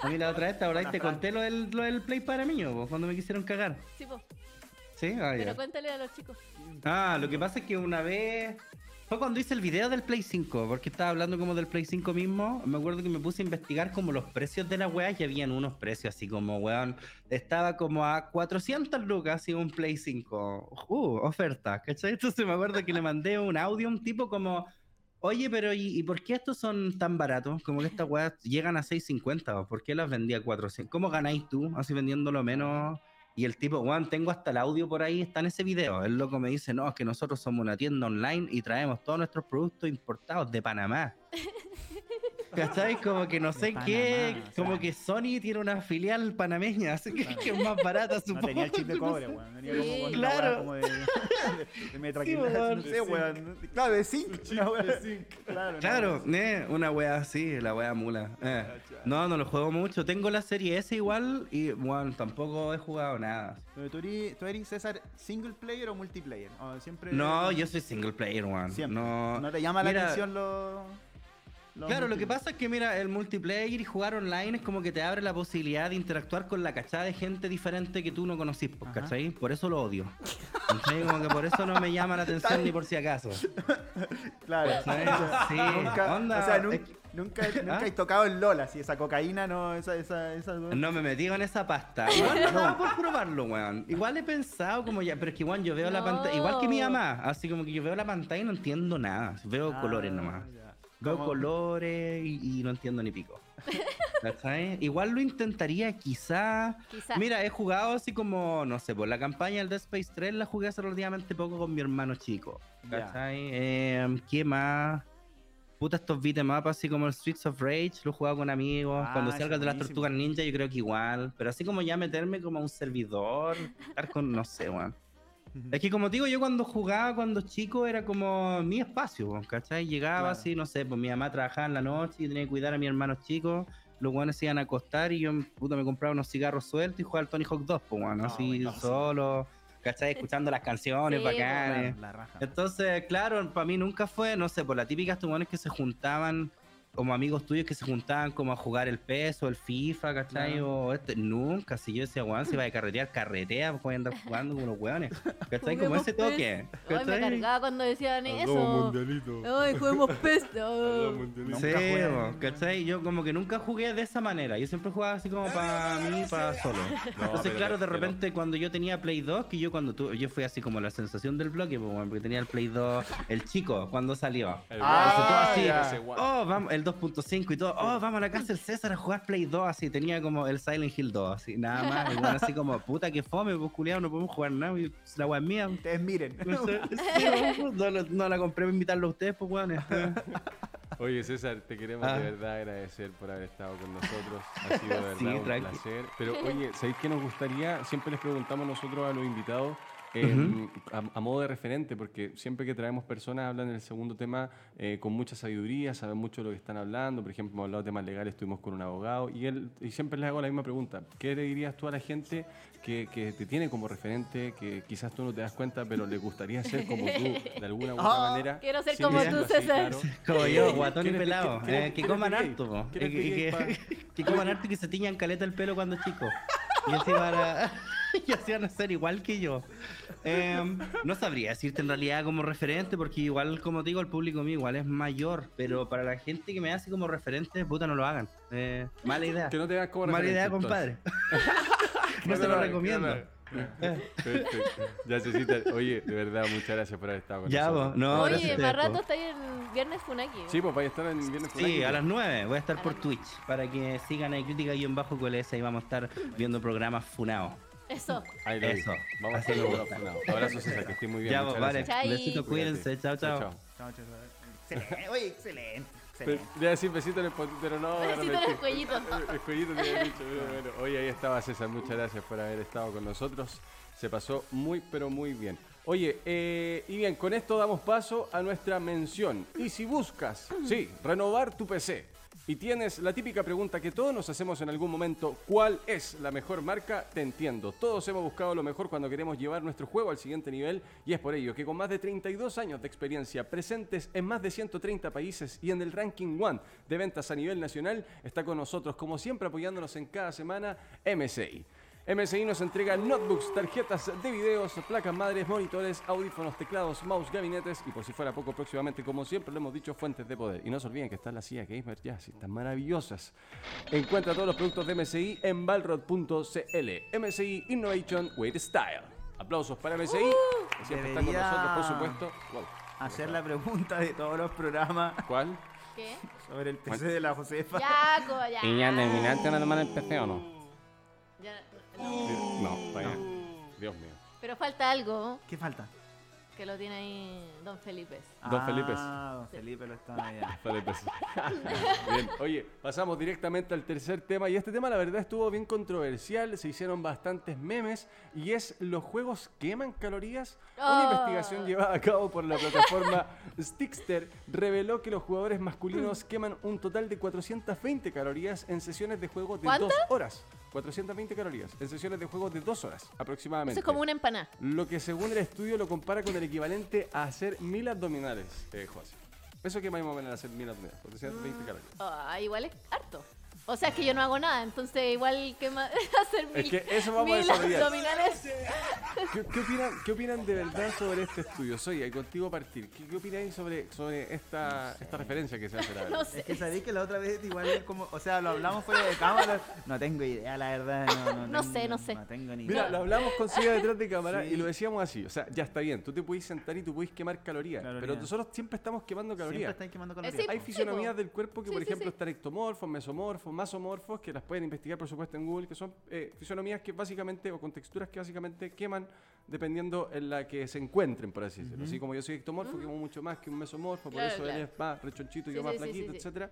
A mí la otra vez, ahora te conté lo del, lo del Play panameño, po, cuando me quisieron cagar. Sí, po. Sí, ah, ya. Pero cuéntale a los chicos. Ah, lo que pasa es que una vez. Fue cuando hice el video del Play 5, porque estaba hablando como del Play 5 mismo. Me acuerdo que me puse a investigar como los precios de la weá y habían unos precios así como, weón. Estaba como a 400 lucas y un Play 5. Uh, oferta, ¿cachai? Entonces me acuerdo que le mandé un audio a un tipo como. Oye, pero ¿y, por qué estos son tan baratos? Como que estas weas llegan a 6.50. ¿o ¿Por qué las vendí a 400? ¿Cómo ganáis tú así vendiéndolo menos? Y el tipo, Juan, tengo hasta el audio por ahí, está en ese video. El loco me dice, no, es que nosotros somos una tienda online y traemos todos nuestros productos importados de Panamá. ¿Cachai? Como que no sé qué, Panamá, o sea. como que Sony tiene una filial panameña, así que, que es más barata, No supongo. tenía el chip de no cobre, weón. Venía Sí. Claro. como de, de, de Sí, weón. no sé, weón. Claro, de zinc. Una weá de zinc. Claro, eh, una wea así, la wea mula. Eh. No, no lo juego mucho. Tengo la serie S igual y, bueno, tampoco he jugado nada. Pero ¿Tú eres, tú eres, César, single player o multiplayer? O siempre... No, yo soy single player, one. Siempre. No, ¿No te llama la Mira, atención los... los Claro, lo que pasa es que, mira, el multiplayer y jugar online es como que te abre la posibilidad de interactuar con la cachada de gente diferente que tú no conocís, pues. ¿cachai? Por eso lo odio. ¿Cachai? Como que por eso no me llama la atención ni por si acaso. Claro. ¿Cachai? Sí, Nunca, onda, o sea, nun- es que- nunca, nunca ¿Ah? he tocado el LOL, así, esa cocaína, no, esa, esa, esa... No me metí en esa pasta. Igual no, por probarlo, weón. Igual he pensado como ya, pero es que igual yo veo la No. pantalla, igual que mi mamá, así como que yo veo la pantalla y no entiendo nada. Veo Ah, colores nomás. ya. Veo colores y, y no entiendo ni pico. ¿Cachai? Igual lo intentaría quizá. Quizás. Mira, he jugado así como, no sé, por la campaña del Dead Space 3 la jugué hace relativamente poco con mi hermano chico. ¿Cachai? Eh, ¿Qué más? Puta, estos beatemaps así como el Streets of Rage, lo he jugado con amigos. Ah, Cuando salga de las. Tortugas Ninja, yo creo que igual. Pero así como ya meterme como a un servidor, estar con, no sé, weón. Es que como te digo, yo cuando jugaba cuando chico era como mi espacio, ¿cachai? Llegaba Claro. así, no sé, pues mi mamá trabajaba en la noche y tenía que cuidar a mis hermanos chicos. Los guanes se iban a acostar y yo puta, me compraba unos cigarros sueltos y jugaba al Tony Hawk 2, pues, No, así buenísimo. solo. ¿cachai? Escuchando las canciones Sí, bacanes. La raja. Entonces, claro, para mí nunca fue, no sé, por la típica tumones que se juntaban como amigos tuyos que se juntaban como a jugar el PES o el FIFA, ¿cachai? Claro. O este, nunca, si yo decía, weón, si va a carretear, carretea, pues voy a andar jugando con los weones, ¿cachai? Como ese toque, Ay, me cargaba cuando decían eso. mundialito. Ay, juguemos PES. Sí, ¿cachai? Yo como que nunca jugué de esa manera. Yo siempre jugaba así como para mí, para solo. Entonces, pero- claro, de pero- repente cuando yo tenía Play 2, que yo cuando tu, yo fui así como la sensación del bloque, porque tenía el Play 2, el chico, cuando salió. El Ah, todo así, guau. Oh, vamos, el 2.5 y todo. Oh, vamos a la casa del César a jugar Play 2, así. Tenía como el Silent Hill 2, así, nada más. Y bueno, así como, puta que fome, pues culiado, no podemos jugar nada. y La es mía. Ustedes miren. No, sé, sí, no, la compré para invitarlo a ustedes, pues, weón. Oye, César, te queremos Ah. de verdad agradecer por haber estado con nosotros. Ha sido de verdad Sí, un tranqui. placer. Pero, oye, ¿sabéis qué nos gustaría? Siempre les preguntamos nosotros a los invitados. Eh, a, a modo de referente, porque siempre que traemos personas hablan en el segundo tema eh, con mucha sabiduría, saben mucho de lo que están hablando. Por ejemplo, hemos hablado de temas legales, estuvimos con un abogado y él y siempre les hago la misma pregunta. ¿Qué le dirías tú a la gente que, que te tiene como referente, que quizás tú no te das cuenta, pero le gustaría ser como tú de alguna u otra Ah, manera? quiero ser como tú, César. claro. Como yo, guatón y ¿Quién es- pelado. eh, que coman harto, po. ¿Quién es Y que, coman harto y que se tiñan caleta el pelo cuando chicos. Y así van a, y así van a ser igual que yo. Em, no sabría decirte en realidad como referente, porque igual, como te digo, el público mío igual es mayor. Pero para la gente que me hace como referente, puta, no lo hagan. Eh, mala idea. Que no te veas como Mala idea, compadre. no se lo recomiendo. Perfecto. Ya, Cecita, oye, de verdad, muchas gracias por haber estado con Ya, nosotros. vos, no, a Oye, más rato po. está ahí en Viernes Funaki. Sí, pues vaya a estar en Viernes Sí, Funaki, a pues. las 9 voy a estar A por Twitch para que sigan ahí crítica y en bajo coles y vamos a estar viendo programas funados. Eso. Ahí lo Eso. Vamos a hacerlo me con gusta. los funados. Abrazo, César, que estés muy bien. Ya, muchas vale. gracias. Besitos, cuídense. Chao, chao. Chao, chao. Excelente. Oye, excelente. Pero, excelente. le decir besito en el potito, pero no. Besito en el cuellito. El cuellito te había dicho, bueno. Oye, ahí estaba César, muchas gracias por haber estado con nosotros. Se pasó muy, pero muy bien. Oye, eh, y bien, con esto damos paso a nuestra mención. Y si buscas, sí, renovar tu PC. Y tienes la típica pregunta que todos nos hacemos en algún momento, ¿cuál es la mejor marca? Te entiendo. Todos hemos buscado lo mejor cuando queremos llevar nuestro juego al siguiente nivel y es por ello que con más de 32 años de experiencia presentes en más de 130 países y en el ranking One de ventas a nivel nacional, está con nosotros como siempre apoyándonos en cada semana MSI. MSI nos entrega notebooks, tarjetas de videos, placas madres, monitores, audífonos, teclados, mouse, gabinetes y por si fuera poco próximamente, como siempre lo hemos dicho, fuentes de poder. Y no se olviden que está la silla Gamer ya, si están maravillosas. Encuentra todos los productos de MSI en balrod.cl. MSI Innovation with Style. Aplausos para MSI, que siempre están con nosotros, por supuesto. Wow. Hacer la pregunta de todos los programas ¿Cuál? ¿Qué? sobre el PC de la Josefa. Ya, co, ya. terminaste nada más el PC o no? Ya, no. No, vaya. Dios mío. Pero falta algo ¿Qué falta? que lo tiene ahí Don Felipe. Don Felipe. Ah, don Felipe lo está allá. Pues. Bien, oye, pasamos directamente al tercer tema y este tema la verdad estuvo bien controversial, se hicieron bastantes memes y es los juegos queman calorías. Una Oh. investigación llevada a cabo por la plataforma Stickster reveló que los jugadores masculinos queman un total de 420 calorías en sesiones de juego de dos horas. 420 calorías en sesiones de juego de dos horas aproximadamente. Eso es como una empanada. Lo que según el estudio lo compara con el equivalente a hacer mil abdominales, eh, José. Eso que más o menos hacer mil abdominales, 420 calorías. Ah, igual es harto. O sea, es que yo no hago nada, entonces igual que hacer mil, Es que eso vamos a mil desarrollar. abdominales. ¿Qué, qué opinan, ¿Qué opinan de verdad sobre este estudio? Soy ahí contigo partir. ¿Qué, qué opináis sobre, sobre esta, esta referencia que se hace? La verdad? No sé. Es que sabéis que la otra vez igual como, o sea, lo hablamos fuera de cámara. No tengo idea, la verdad. No, no, No tengo- sé, no sé. No tengo ni Mira, idea. lo hablamos con Silla detrás de cámara Sí. y lo decíamos así. O sea, ya está bien. Tú te puedes sentar y tú puedes quemar calorías. Calorías. Pero nosotros siempre estamos quemando Siempre calorías. estáis quemando Eh, calorías. sí. Hay fisionomías del cuerpo que, Sí, por sí, ejemplo, sí. están ectomorfos, mesomorfos, masomorfos, que las pueden investigar, por supuesto, en Google, que son eh, fisionomías que básicamente, o con texturas que básicamente queman dependiendo en la que se encuentren, por así decirlo. Así como yo soy ectomorfo, quemo mucho más que un mesomorfo, por Claro, eso él claro. es más rechonchito y Sí, yo más sí, flaquito, sí. etcétera.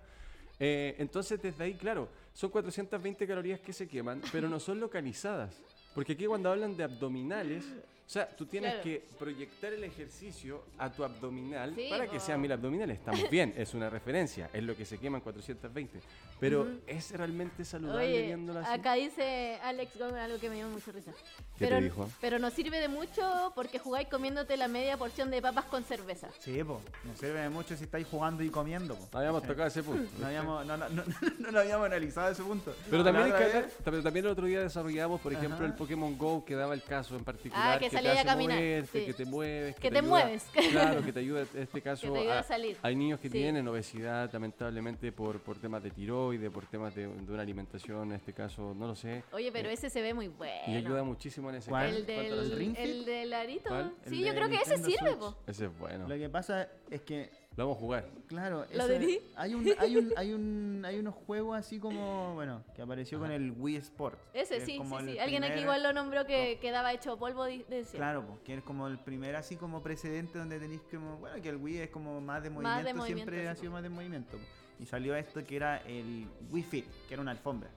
Eh, entonces, desde ahí, claro, son 420 calorías que se queman, pero no son localizadas. Porque aquí cuando hablan de abdominales, O sea, tú tienes Claro. que proyectar el ejercicio a tu abdominal Sí, para que po. sean mil abdominales. Estamos bien, es una referencia, es lo que se quema en 420. Pero Ujú. ¿es realmente saludable Oye, viéndolo así? acá dice Alex Gómez algo que me dio mucha risa. ¿Qué pero, te dijo? pero no sirve de mucho porque jugáis comiéndote la media porción de papas con cerveza. Sí, pues. No sirve de mucho si estáis jugando y comiendo, po. No habíamos tocado ese punto. No habíamos, no, no, no, no lo habíamos analizado ese punto. Pero también, hay que hablar- también el otro día desarrollamos, por ejemplo, Ajá. el Pokémon Go que daba el caso en particular. Ah, que te salía a caminar, moverte, sí. que te mueves. Que te ayuda- mueves. Claro, que te ayuda en este caso. Que te ayuda a salir. Hay niños que Sí. tienen obesidad, lamentablemente, por, por temas de tiroides, por temas de, de una alimentación, en este caso, no lo sé. Oye, pero Eh, ese se ve muy bueno. Y ayuda muchísimo en ese ¿Cuál? caso. El ¿Cuánto del, el del arito. ¿Cuál? Sí, El yo creo que ese sirve, po. Ese es bueno. Lo que pasa es que, Lo vamos a jugar. claro, ¿Lo ese- dirí? hay un, hay un, hay un, hay unos juegos así como, bueno, que apareció con el Wii Sport. Ese que es sí, sí, sí. Alguien aquí primer- igual lo nombró que quedaba hecho polvo, decía. Claro, pues, que es como el primer así como precedente donde tenéis como, bueno, que el Wii es como más de Más movimiento, de movimiento, siempre sí, ha sido más de movimiento. po. Y salió esto que era el Wii Fit, que era una alfombra.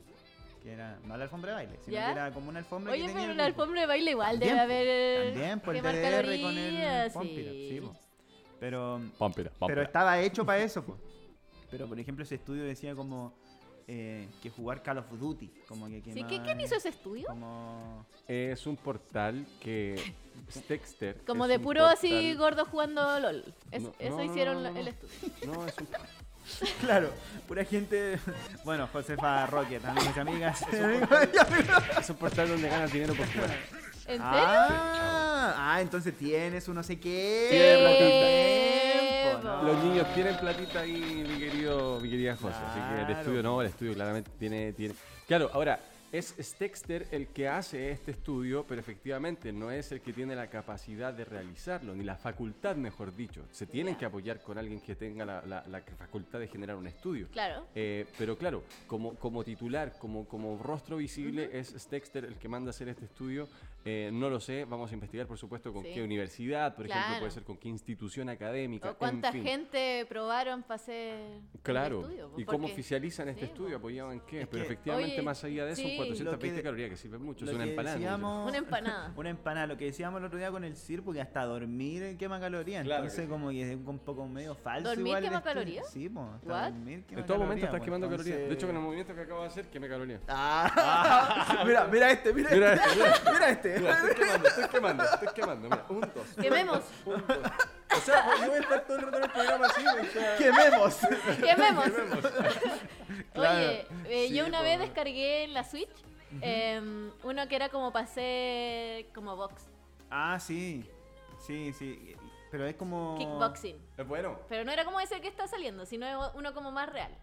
Que era, no la alfombra de baile, sino ¿Ya? que era como una alfombra Oye, que tenía pero Wii, po. alfombra de baile igual También, debe haber También por el quemar DDR con calorías, el sí. sí, Pero, pero estaba hecho para eso, pues. Pero por ejemplo ese estudio decía como eh, que jugar Call of Duty, como que Sí, ¿qué, ¿Quién hizo ese estudio? Como Es un portal que Stexter. Como es de un puro así portal- gordo jugando LOL. Es- No, eso no, hicieron no, no, el estudio. No, es un Claro, pura gente. Bueno, Josefa Rocket, amigos y amigas. Es un portal donde ganas dinero por jugar. ¿En serio? ah, ah, entonces tienes un no sé qué. Tiene tiempo, ¿no? Los niños tienen platita ahí, mi querido, mi querida José. Así que el Claro. estudio no, el estudio claramente tiene, tiene. Claro, ahora, es Stexter el que hace este estudio, pero efectivamente no es el que tiene la capacidad de realizarlo, ni la facultad, mejor dicho. Se tienen Ya. que apoyar con alguien que tenga la, la- la facultad de generar un estudio. Claro. Eh, pero claro, como, como titular, como, como rostro visible, es Stexter el que manda a hacer este estudio. Eh, no lo sé, vamos a investigar, por supuesto, con Sí. qué universidad, por ejemplo, puede ser con qué institución académica. O cuánta en fin. gente probaron para hacer Claro, estudio, y cómo porque- oficializan este sí, estudio, po. apoyado en qué. Es Pero que- efectivamente, Oye, más allá de eso, sí. 420 Lo que- calorías, que sirve mucho, es una que empanada. decíamos- Una empanada. Una empanada, lo que decíamos el otro día con el circo, que hasta dormir quema calorías. Claro que Entonces, sí. como que es un poco medio falso. ¿Dormir igual quema calorías? Sí, pues. hasta What? dormir quema En todo momento estás quemando calorías. De hecho, con el movimiento que acabo de hacer, quemé calorías. Ah, mira, mira este, mira, este. este, mira. Mira este. Mira, estoy quemando, estoy quemando, estoy quemando. Mira, un, dos. Quememos. Un, dos. O sea, yo voy a estar todo el rato en el programa así, o sea. Quememos. Quememos. Claro. Oye, eh, Sí, yo una vez descargué en la Switch em, uno que era como para hacer como box, Ah, sí. Sí, sí. Pero es como. kickboxing. Es bueno. Pero no era como ese que está saliendo, sino uno como más real.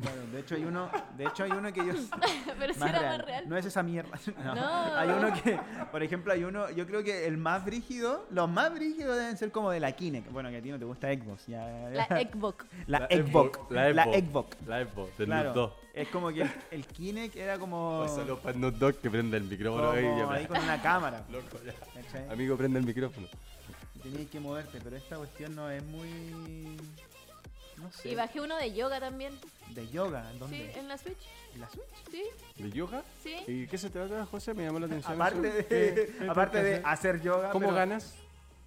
Claro, de hecho hay uno, de hecho hay uno que yo Pero más era real. más real. No es esa mierda. No. No. Hay uno que, por ejemplo, hay uno, yo creo que el más brígido, los más brígidos deben ser como de la Kinect. Bueno, que a ti no te gusta Xbox. Ya, La Xbox. la La Xbox. La Xbox. La Xbox, del Claro. Noob 2. Es como que el, el Kinect era como, Pues saludos para el Noob 2 que prende el micrófono ahí. como ya, ahí con una cámara. Loco, ya. Amigo, prende el micrófono. Tenías que moverte, pero esta cuestión no es muy... No sé. Y bajé uno de yoga también. De yoga, ¿dónde? Sí, en la Switch. ¿En la Switch? Sí, ¿De yoga? sí. ¿Y qué se trata, José? Me llamó la atención. Aparte eso. de, ¿Qué- qué aparte de que hacer? hacer yoga. ¿Cómo pero- ganas?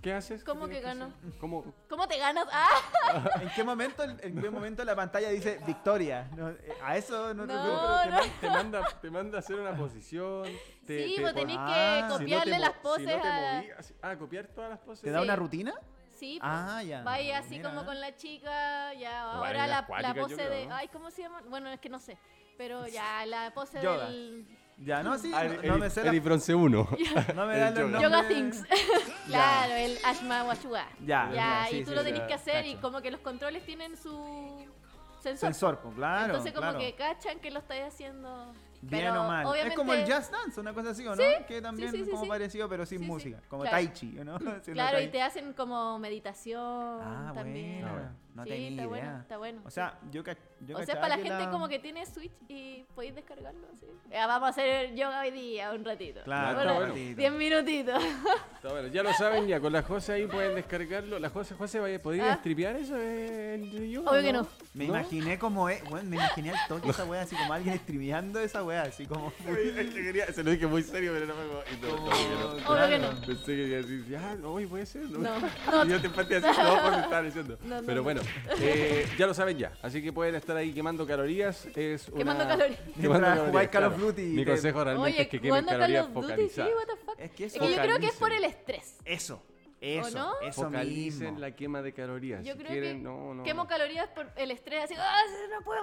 ¿Qué haces? ¿Qué ¿Cómo que gano? hacer? ¿Cómo? ¿Cómo te ganas? ¡Ah! ¿En qué momento, en qué momento la pantalla dice victoria? No, eh, a eso no, te No, preocupes. Te, no. man- te manda, te manda a hacer una posición. Te, Sí, te vos pon- tenés Ah, que si no te copiarle mo- las si poses no te a... moví, así- ah, copiar todas las poses. ¿Te da Sí. una rutina? Sí, Ah, ya. Vaya así Mira. como con la chica, ya ahora la, acuática, la pose de... Ay, ¿cómo se llama? Bueno, es que no sé. Pero ya, la pose Yoga. del... Ya, no, sí, Ah, no, el- no me sé el la- bronce 1. no me el dan los yoga. nombres. Yoga Things. claro, el Ashma Washuga. Ya, Ya, sí, y tú sí, lo tenés que hacer y como que los controles tienen su sensor. Sensor, pues, claro. Entonces como claro. que cachan que lo estáis haciendo Bien pero o mal. Obviamente, Es como el jazz dance, una cosa así, ¿o no? Sí, que también sí, sí, como parecido, pero sin música. Como claro. tai chi, ¿o ¿no? Claro, y te hacen como meditación Ah, también. No sí, tenía está idea. bueno, está bueno. O sea, yo, ca- yo o sea, para la gente como que tiene Switch y podéis descargarlo así. Ya, vamos a hacer yoga hoy día, un ratito. Claro, está un bueno. 10 minutitos. Está bueno, ya lo saben, ya con la José ahí pueden descargarlo. La José, José, vaya, ¿podría Ah. streamear eso en yoga? Obvio que no. Me ¿No? imaginé como, eh, bueno, me imaginé al toque esa wea, así como alguien streameando esa wea, así como... Es que quería, se lo dije muy serio, pero no me no, como- no, que no. Obvio que no. Pensé que iba a decir, ah, no, hoy puede ser. No, No, Y yo te empaté así, no, por lo que estaba diciendo. No, no, Pero no. bueno, eh, ya lo saben ya. Así que pueden estar ahí quemando calorías. Es una... Quemando calorías. Mientras jugáis Call of claro. Duty Mi te- consejo realmente Oye, es que quemen jugando Call calorías of Duty, sí, focalizadas. what the fuck. Es que Es eso... que yo creo que es por el estrés. Eso, eso, no? eso Focalicen mismo. la quema de calorías. Yo si creo quieren, que no, no. quemo calorías por el estrés, así, ¡ah, no puedo!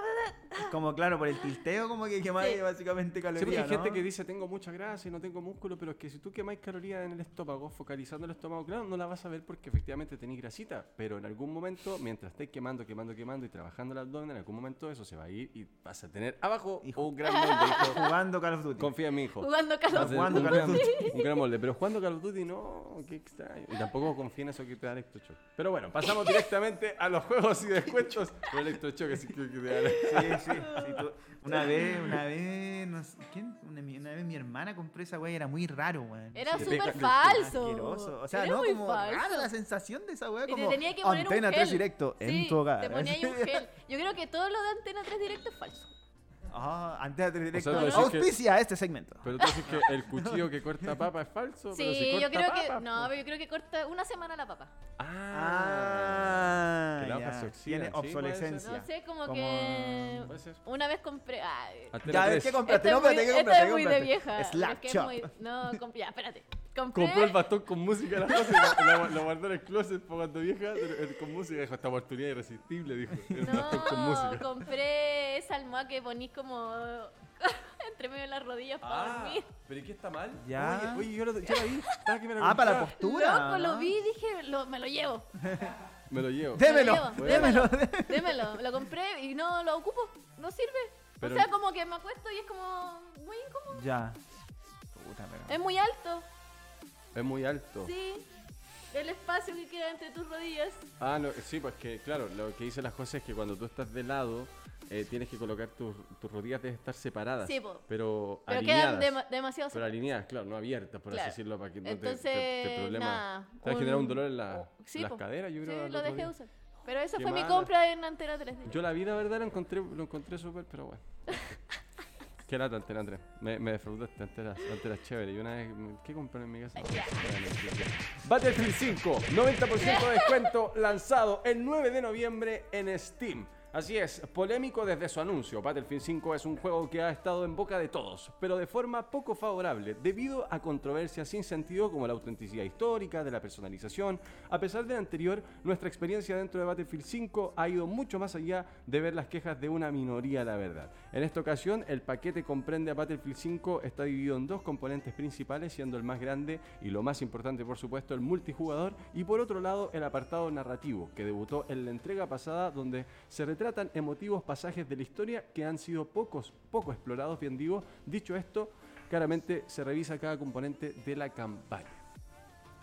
Como claro, por el tilteo como que quemáis Sí. básicamente Sí, calorías, hay gente ¿no? que dice tengo mucha grasa y no tengo músculo, pero es que si tú quemáis calorías en el estómago, focalizando el estómago, claro, no la vas a ver porque efectivamente tenéis grasita, pero en algún momento, mientras estés quemando, quemando, quemando y trabajando el abdomen, en algún momento eso se va a ir y vas a tener abajo Hijo. un gran molde, hijo. Jugando Call of Duty. Confía en mi hijo. Jugando Call of Duty. Un gran molde, pero jugando Call of Duty no, qué extraño. Y tampoco confía en eso que te da Electroshock. Pero bueno, pasamos directamente a los juegos y descuentos. Pero Electroshock así que que te da Sí, sí. sí, tú- Una vez, una vez, no sé, ¿quién? Una, una vez mi hermana compró esa weá y era muy raro, weón. Era súper falso. Asqueroso. O sea, Era no, muy como falso. rara la sensación de esa weá, Y como te tenía que poner Antena un 3 gel. directo en tu hogar. Te ponía ahí un gel. Yo creo que todo lo de Antena 3 directo es falso. Ah, Antena 3 directo. decís que- Auspicia este segmento. Pero tú dices que el cuchillo que corta papa es falso. pero si Sí, yo corta creo que. papa, No, pues- pero yo creo que corta una semana la papa. Ah, Que la se oxida, Tiene sí, obsolescencia. No sé, como, Como- que. Una vez compré. Ay, Ya, 3. ¿qué compraste? Esta No, es ¿qué esta compraste? es ¿Qué muy de vieja. Slap es que es muy- No, compré, ya, espérate. Compré. Compró el bastón con música la cosa y lo, lo- lo guardó en el closet para cuando vieja, con música. Dijo, esta oportunidad irresistible, dijo. El bastón con No, música. compré esa almohada que ponís como entre medio de las rodillas para dormir. Ah, ¿pero y qué está mal? Ya. Oye, oye yo, lo, yo la vi. Estaba que me la Ah, para la postura. Loco, lo ¿no? vi y dije, lo- me lo llevo. Me lo llevo. Démelo, Me lo llevo, démelo. démelo, démelo. Lo compré y no lo ocupo. No sirve. Pero- o sea, como que me acuesto y es como muy incómodo. Ya. Puta, pero. Es muy alto. Es muy alto. Sí. El espacio que queda entre tus rodillas. Ah, no, sí, pues que, claro, lo que dice las cosas es que cuando tú estás de lado, eh, tienes que colocar tus, tus rodillas deben estar separadas. Sí, po. Pero, Pero alineadas. quedan dema- demasiado pero alineadas, claro, no abiertas, por Claro. así decirlo, para que no te- Entonces, te, te, problema. nada, Te va a generar un un- dolor en la- Sí, las po. caderas, yo creo. Sí, al lo otro dejé día. usar. Pero esa Qué fue mi mala. compra en Antena 3. Yo la vi, la verdad, lo encontré, lo encontré súper, pero bueno. Qué lata, Antena 3. Me, me defraudaste, Antena, Antena chévere. Y una vez, ¿qué compré en mi casa? Battlefield 5, 90% de descuento, lanzado el 9 de noviembre en Steam. Así es, polémico desde su anuncio. Battlefield 5 es un juego que ha estado en boca de todos, pero de forma poco favorable, debido a controversias sin sentido como la autenticidad histórica, de la personalización. A pesar de lo anterior, nuestra experiencia dentro de Battlefield 5 ha ido mucho más allá de ver las quejas de una minoría, la verdad. En esta ocasión, el paquete comprende a Battlefield 5, está dividido en dos componentes principales, siendo el más grande y lo más importante, por supuesto, el multijugador, y por otro lado, el apartado narrativo, que debutó en la entrega pasada, donde se retratan emotivos pasajes de la historia que han sido pocos, poco explorados, bien digo. Dicho esto, claramente se revisa cada componente de la campaña.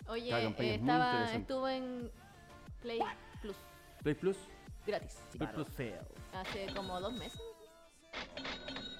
Oye, Cada campaña eh, es muy estaba, estuvo en Play Plus, Play Plus, gratis. sí. Play Plus Hace como dos meses.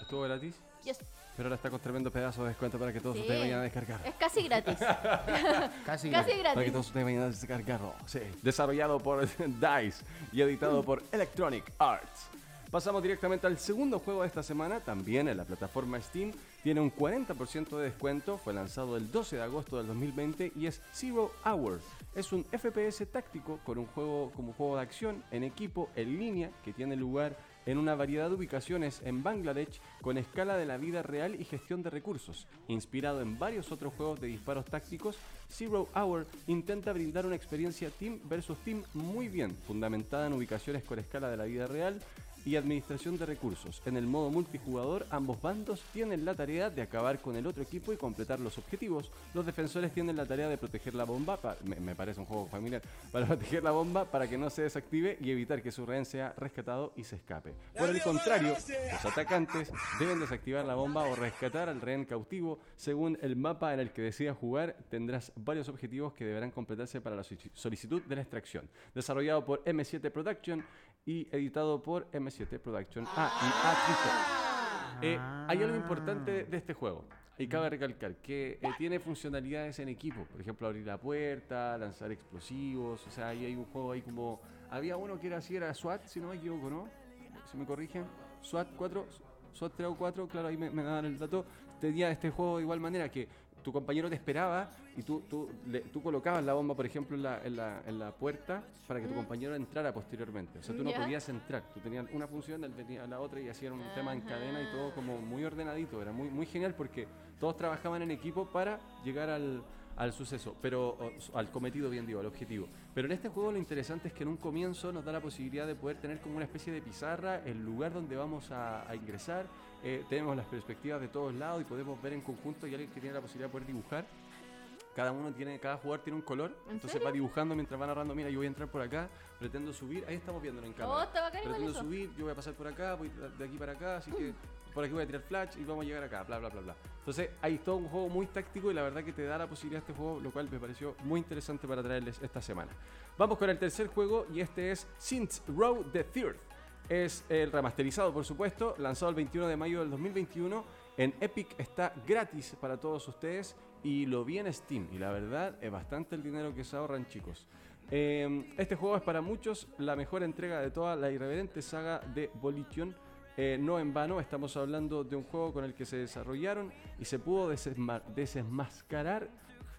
estuvo gratis, Yes. Pero ahora está con tremendo pedazo de descuento para que todos Sí. ustedes vayan a descargar. Es casi gratis. Casi. casi Para que gratis. todos ustedes vayan a descargarlo. Sí. Desarrollado por DICE y editado por Electronic Arts. Pasamos directamente al segundo juego de esta semana, también en la plataforma Steam. Tiene un 40% de descuento, fue lanzado el 12 de agosto del 2020 y es Zero Hour. Es un FPS táctico con un juego como juego de acción en equipo en línea que tiene lugar en una variedad de ubicaciones en Bangladesh con escala de la vida real y gestión de recursos. Inspirado en varios otros juegos de disparos tácticos, Zero Hour intenta brindar una experiencia team versus team muy bien, fundamentada en ubicaciones con escala de la vida real y administración de recursos. En el modo multijugador, ambos bandos tienen la tarea de acabar con el otro equipo y completar los objetivos. Los defensores tienen la tarea de proteger la bomba, me, me parece un juego familiar, para proteger la bomba para que no se desactive y evitar que su rehén sea rescatado y se escape. Por el contrario, los atacantes deben desactivar la bomba o rescatar al rehén cautivo. Según el mapa en el que decidas jugar, tendrás varios objetivos que deberán completarse para la solici- solicitud de la extracción. Desarrollado por M7 Production y editado por M7 Production A y. Eh, hay algo importante de este juego. Y cabe recalcar que eh, tiene funcionalidades en equipo. Por ejemplo, abrir la puerta, lanzar explosivos. O sea, ahí hay un juego ahí como... Había uno que era así, era SWAT, si no me equivoco, ¿no? Si me corrigen. SWAT 4, SWAT 3 o 4, claro, ahí me, me daban el dato. Tenía este juego de igual manera que tu compañero te esperaba y tú, tú, le- tú colocabas la bomba, por ejemplo, en la, en, la, en la puerta para que tu compañero entrara posteriormente. O sea, tú no Ya. podías entrar. Tú tenías una función, él tenía la otra y hacían un tema en cadena y todo como muy ordenadito. Era muy, muy genial porque todos trabajaban en equipo para llegar al, al suceso, pero o- al cometido, bien digo, al objetivo. Pero en este juego lo interesante es que en un comienzo nos da la posibilidad de poder tener como una especie de pizarra el lugar donde vamos a, a ingresar. Eh, tenemos las perspectivas de todos lados y podemos ver en conjunto y alguien que tiene la posibilidad de poder dibujar. Cada uno tiene, cada jugador tiene un color, ¿En entonces serio? va dibujando mientras va narrando, mira, yo voy a entrar por acá, pretendo subir, ahí estamos viéndolo en cámara. Oh, pretendo subir, yo voy a pasar por acá, voy de aquí para acá, así que por aquí voy a tirar flash y vamos a llegar acá, bla, bla, bla, bla. Entonces, hay todo un juego muy táctico y la verdad que te da la posibilidad este juego, lo cual me pareció muy interesante para traerles esta semana. Vamos con el tercer juego y este es Saints Row the Third. Es el remasterizado, por supuesto, lanzado el 21 de mayo del 2021. En Epic está gratis para todos ustedes y lo vi en Steam. Y la verdad es bastante el dinero que se ahorran, chicos. Eh, este juego es para muchos la mejor entrega de toda la irreverente saga de Volition. Eh, no en vano, estamos hablando de un juego con el que se desarrollaron y se pudo desenmascarar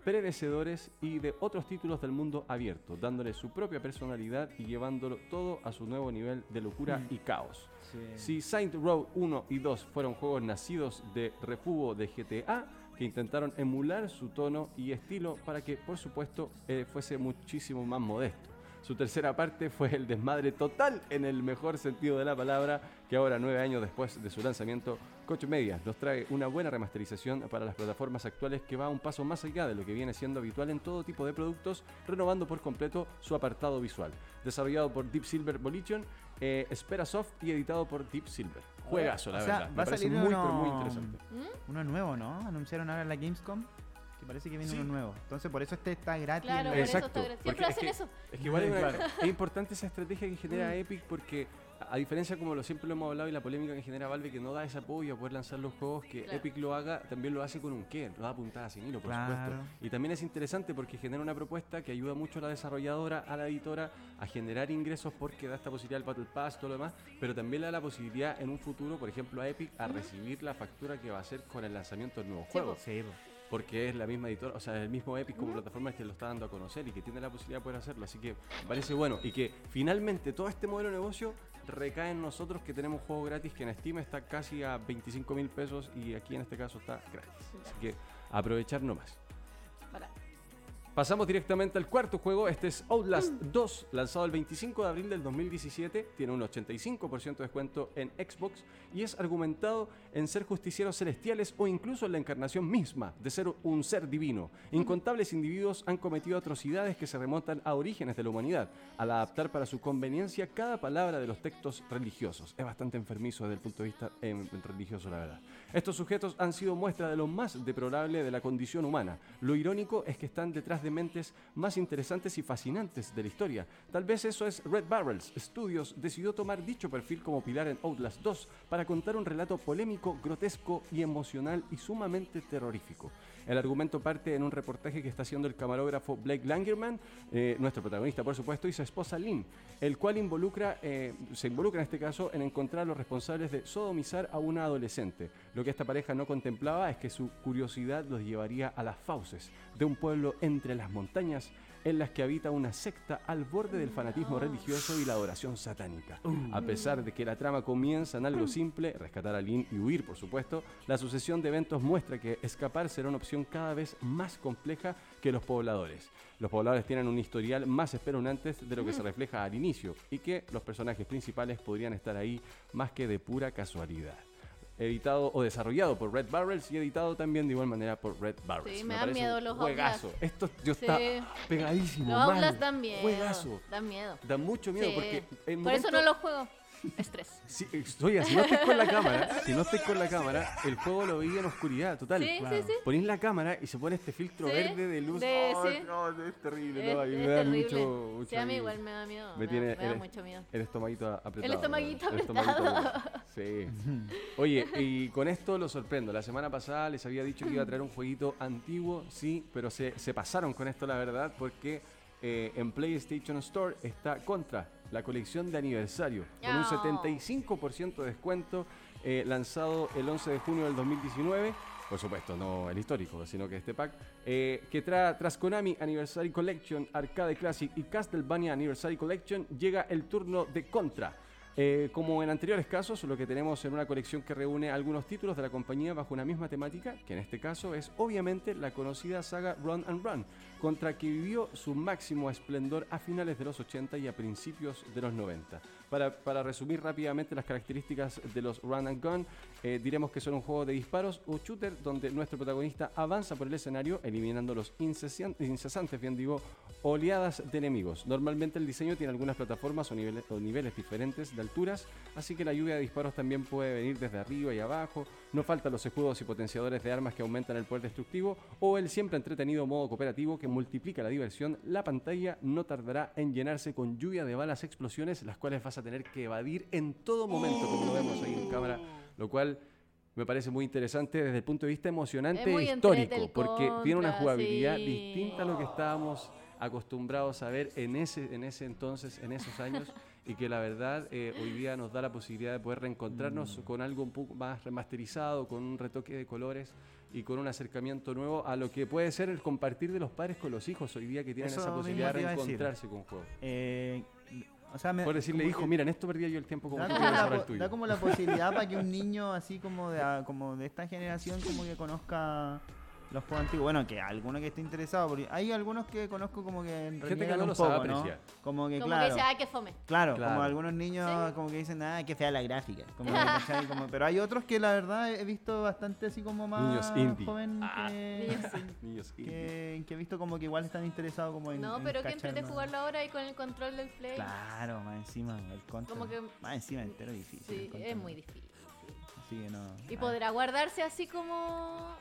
predecedores y de otros títulos del mundo abierto, dándole su propia personalidad y llevándolo todo a su nuevo nivel de locura y caos. Si Saint Row 1 y 2 fueron juegos nacidos de refugo de GTA, que intentaron emular su tono y estilo para que, por supuesto, eh, fuese muchísimo más modesto. Su tercera parte fue el desmadre total en el mejor sentido de la palabra, que ahora, nueve años después de su lanzamiento, Coach Media nos trae una buena remasterización para las plataformas actuales que va un paso más allá de lo que viene siendo habitual en todo tipo de productos, renovando por completo su apartado visual. Desarrollado por Deep Silver Volition, eh, Espera Soft y editado por Deep Silver. Juegazo, la O sea, verdad. Me va a salir muy, uno- pero muy interesante. Uno nuevo, ¿no? Anunciaron ahora en la Gamescom que parece que viene Sí. uno nuevo. Entonces por eso este está gratis. Claro, en por la- eso Exacto, está Siempre es hacen que- eso. Es que igual Claro. es importante esa estrategia que genera Mm. Epic porque a, diferencia como lo siempre lo hemos hablado y la polémica que genera Valve que no da ese apoyo a poder lanzar los juegos que Claro. Epic lo haga, también lo hace con un qué, lo da puntada sin hilo, por Claro. supuesto. Y también es interesante porque genera una propuesta que ayuda mucho a la desarrolladora, a la editora a generar ingresos porque da esta posibilidad del Battle Pass, todo lo demás, pero también le da la posibilidad en un futuro, por ejemplo, a Epic a recibir la factura que va a hacer con el lanzamiento del nuevo Sí, juego. Sí. Porque es la misma editora, o sea, el mismo Epic como plataforma que lo está dando a conocer y que tiene la posibilidad de poder hacerlo. Así que parece bueno. Y que finalmente todo este modelo de negocio recae en nosotros que tenemos juego gratis que en Steam está casi a 25 mil pesos y aquí en este caso está gratis. Así que aprovechar nomás. Pasamos directamente al cuarto juego. Este es Outlast 2, lanzado el 25 de abril del 2017. Tiene un 85% de descuento en Xbox y es argumentado en ser justicieros celestiales o incluso en la encarnación misma de ser un ser divino. Incontables individuos han cometido atrocidades que se remontan a orígenes de la humanidad, al adaptar para su conveniencia cada palabra de los textos religiosos. Es bastante enfermizo desde el punto de vista em, religioso, la verdad. Estos sujetos han sido muestra de lo más deplorable de la condición humana. Lo irónico es que están detrás de mentes más interesantes y fascinantes de la historia. Tal vez eso es Red Barrels Studios decidió tomar dicho perfil como pilar en Outlast 2 para contar un relato polémico, grotesco y emocional y sumamente terrorífico. El argumento parte en un reportaje que está haciendo el camarógrafo Blake Langerman, eh, nuestro protagonista por supuesto, y su esposa Lynn, el cual involucra, eh, se involucra en este caso en encontrar a los responsables de sodomizar a una adolescente. Lo que esta pareja no contemplaba es que su curiosidad los llevaría a las fauces de un pueblo entre las montañas en las que habita una secta al borde del fanatismo religioso y la adoración satánica. A pesar de que la trama comienza en algo simple, rescatar a Lynn y huir, por supuesto, la sucesión de eventos muestra que escapar será una opción cada vez más compleja que los pobladores. Los pobladores tienen un historial más espeluznante de lo que se refleja al inicio y que los personajes principales podrían estar ahí más que de pura casualidad. Editado o desarrollado por Red Barrels y editado también de igual manera por Red Barrels. Sí, me dan parece miedo los juegazo. Outlast. Esto yo Sí. está pegadísimo. Los. Outlast dan miedo. Juegazo. Dan miedo. Da mucho miedo Sí. porque en Por eso momento- no los juego. Estrés. Sí, oiga, si no estés con la cámara, si no estés con la cámara, el juego lo veía en oscuridad total. Sí, Claro. sí, sí. Ponís la cámara y se pone este filtro Sí, verde de luz. de- sí. no, es terrible, Es, no, es me da terrible. mucho, mucho sí, a mí igual me da miedo. Me Me, tiene da, me da el- mucho miedo. el estomaguito apretado. El estomaguito el estomaguito apretado. Sí. Oye, y con esto lo sorprendo. La semana pasada les había dicho que iba a traer un jueguito antiguo, sí, pero se, se pasaron con esto, la verdad, porque eh, en PlayStation Store está contra la colección de aniversario, con un Oh. 75% de descuento, eh, lanzado el 11 de junio del 2019. Por supuesto, no el histórico, sino que este pack, eh, que trae tras Konami Anniversary Collection, Arcade Classic y Castlevania Anniversary Collection, llega el turno de Contra. Eh, como en anteriores casos, lo que tenemos en una colección que reúne algunos títulos de la compañía bajo una misma temática, que en este caso es obviamente la conocida saga Run and Run, contra que vivió su máximo esplendor a finales de los 80 y a principios de los 90. Para, para resumir rápidamente las características de los Run and Gun, eh, diremos que son un juego de disparos o shooter donde nuestro protagonista avanza por el escenario eliminando los incesantes, bien digo, oleadas de enemigos. Normalmente el diseño tiene algunas plataformas o niveles, o niveles diferentes de alturas, así que la lluvia de disparos también puede venir desde arriba y abajo. No faltan los escudos y potenciadores de armas que aumentan el poder destructivo o el siempre entretenido modo cooperativo que multiplica la diversión. La pantalla no tardará en llenarse con lluvia de balas explosiones, las cuales vas a tener que evadir en todo momento, como lo vemos ahí en cámara, lo cual me parece muy interesante desde el punto de vista emocionante Es e histórico, porque tiene una jugabilidad sí. distinta a lo que estábamos acostumbrados a ver en ese, en ese entonces, en esos años, y que la verdad eh, hoy día nos da la posibilidad de poder reencontrarnos Mm. con algo un poco más remasterizado, con un retoque de colores y con un acercamiento nuevo a lo que puede ser el compartir de los padres con los hijos hoy día que tienen Eso esa posibilidad de reencontrarse con juegos. Eh, o sea, me, Por decirle, hijo, que mira, en esto perdía yo el tiempo como da como, la, el tuyo. da como la posibilidad para que un niño así como de, como de esta generación como que conozca los juegos antiguos. Bueno, que alguno que esté interesado, porque hay algunos que conozco como que que reniegan no un lo sabe poco, ¿no? apreciar. Como que Como claro. que dice, ah, que fome. Claro, Claro. como algunos niños como que dicen, ah, qué fea la gráfica. Como que, ¿cachai? Como- pero hay otros que la verdad he visto bastante así como más Niños indie. joven Ah. que, Niños que, que he visto como que igual están interesados como en No, en pero que cachar entrete más. jugarlo ahora y con el control del play. Claro, más encima el control. Como que- Más encima entero difícil. el Sí, control. es muy difícil. Así que no. Y ah. podrá guardarse así como.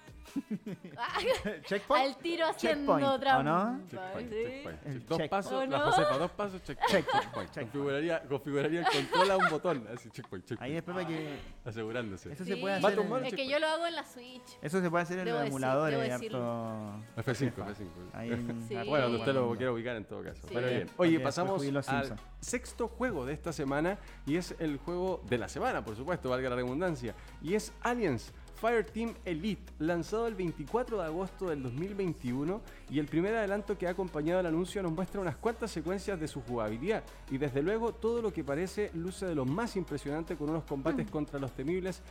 Ah, Checkpoint. al tiro haciendo Checkpoint, ¿o trampa. no? Checkpoint, sí. checkpoint. El Dos checkpoint. pasos, ¿O la no? Josefa, dos pasos, checkpoint. Checkpoint. Configuraría, configuraría el control a un botón, así, checkpoint, checkpoint. Ahí después para que. Asegurándose. Eso Sí. se puede hacer. en- Es que yo lo hago en la Switch. Eso se puede hacer en Debo los decir- emuladores. harto- F5, F5. Ahí en- Sí. Bueno, donde usted lo Bueno. quiera ubicar en todo caso. Sí. Pero bien. Oye, pasamos al Simpsons. sexto juego de esta semana y es el juego de la semana, por supuesto, valga la redundancia. Y es Aliens. Fireteam Elite, lanzado el 24 de agosto del 2021 y el primer adelanto que ha acompañado al anuncio nos muestra unas cuantas secuencias de su jugabilidad. Y desde luego todo lo que parece luce de lo más impresionante con unos combates contra los temibles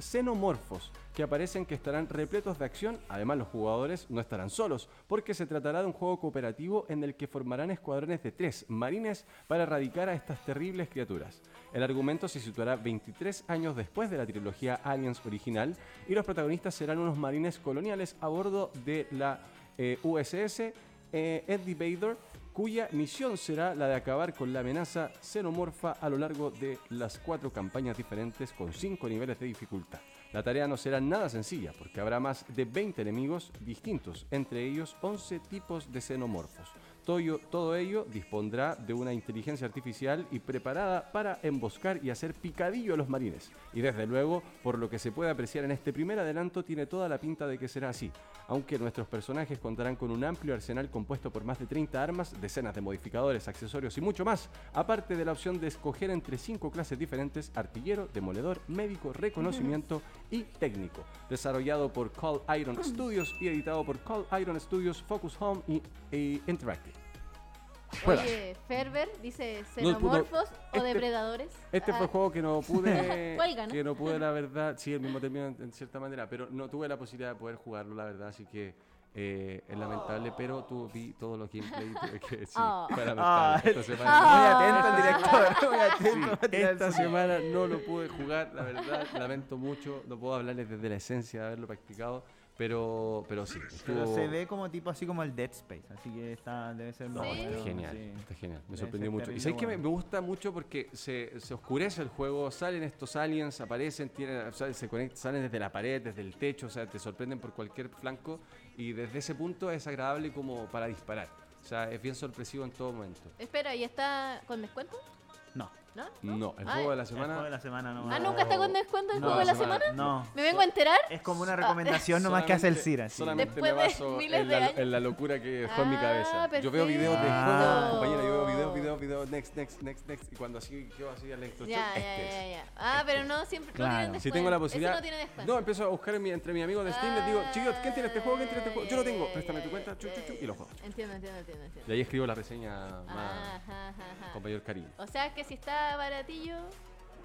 xenomorfos que aparecen que estarán repletos de acción, además los jugadores no estarán solos porque se tratará de un juego cooperativo en el que formarán escuadrones de tres marines para erradicar a estas terribles criaturas. El argumento se situará 23 años después de la trilogía Aliens original y los protagonistas serán unos marines coloniales a bordo de la eh, USS eh, Eddie Vader, cuya misión será la de acabar con la amenaza xenomorfa a lo largo de las cuatro campañas diferentes con cinco niveles de dificultad. La tarea no será nada sencilla porque habrá más de 20 enemigos distintos, entre ellos 11 tipos de xenomorfos. Todo todo ello dispondrá de una inteligencia artificial y preparada para emboscar y hacer picadillo a los marines. Y desde luego, por lo que se puede apreciar en este primer adelanto, tiene toda la pinta de que será así. Aunque nuestros personajes contarán con un amplio arsenal compuesto por más de 30 armas, decenas de modificadores, accesorios y mucho más, aparte de la opción de escoger entre cinco clases diferentes, artillero, demoledor, médico, reconocimiento y técnico. Desarrollado por Call Iron Studios y editado por Call Iron Studios, Focus Home Interactive. Juega. Oye, Ferber dice No, no, xenomorfos este- o depredadores. Este fue Ah, el juego que no pude, ¿no? que no pude la verdad, sí, el mismo término en, en cierta manera, pero no tuve la posibilidad de poder jugarlo, la verdad, así que eh, es lamentable, pero tú vi todos los gameplays que sí, Oh. fue lamentable. Ah, esta semana, Ah. Muy atento el director, muy sí, atento. tirar esta semana no lo pude jugar, la verdad, lamento mucho, no puedo hablarles desde la esencia de haberlo practicado, pero, pero sí, Pero se ve como tipo así como el Dead Space, así que está, debe ser No, está genial, sí. está genial, me Debe sorprendió mucho. Y sabéis que me, gusta mucho porque se, se oscurece el juego, salen estos aliens, aparecen, tienen, se conectan, salen desde la pared, desde el techo, o sea, te sorprenden por cualquier flanco y desde ese punto es agradable como para disparar. O sea, es bien sorpresivo en todo momento. Espera, ¿y está con descuento? No, ¿No? No, el Ah, juego de la el juego de semana la semana no. Ah, ¿nunca está con descuento el No, juego de la semana- semana? No, ¿Me vengo a enterar? es como una recomendación nomás que hace el CIRA. sí. Solamente Después me de baso miles en de la, años. en la locura que dejó en mi Ah, cabeza. Yo veo videos de juegos, compañera, yo veo videos, videos, videos, next, next, next, next. Y cuando así quedo así a la instrucción, Ya, este ya, es. ya, ya. Ah, pero no siempre. Claro. No tienen descuento. Si tengo la posibilidad. No tiene descuento. No, empiezo a buscar en mi- entre mis amigos de Steam, les digo, Ah, chicos, ¿quién tiene este juego? ¿Quién tiene este juego? Yo lo tengo, préstame tu cuenta, chu, y lo juego. Entiendo, entiendo, entiendo. entiendo. Y ahí escribo la reseña más con mayor cariño. O sea que si está baratillo,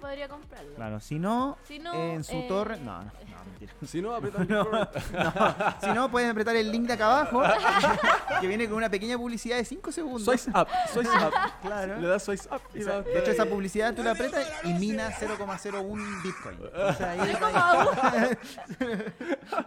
podría comprarlo. Claro, si no, Si no, en su eh, torre. No, no, no, mentira. Si no, aprieta No, no. Si no, pueden apretar el link de acá abajo, que viene con una pequeña publicidad de 5 segundos. Sois up, sois up. Claro. Le das sois up. y Esa- de hecho, esa publicidad tú la apretas y mina 0,01 Bitcoin. Ahí Es como aún.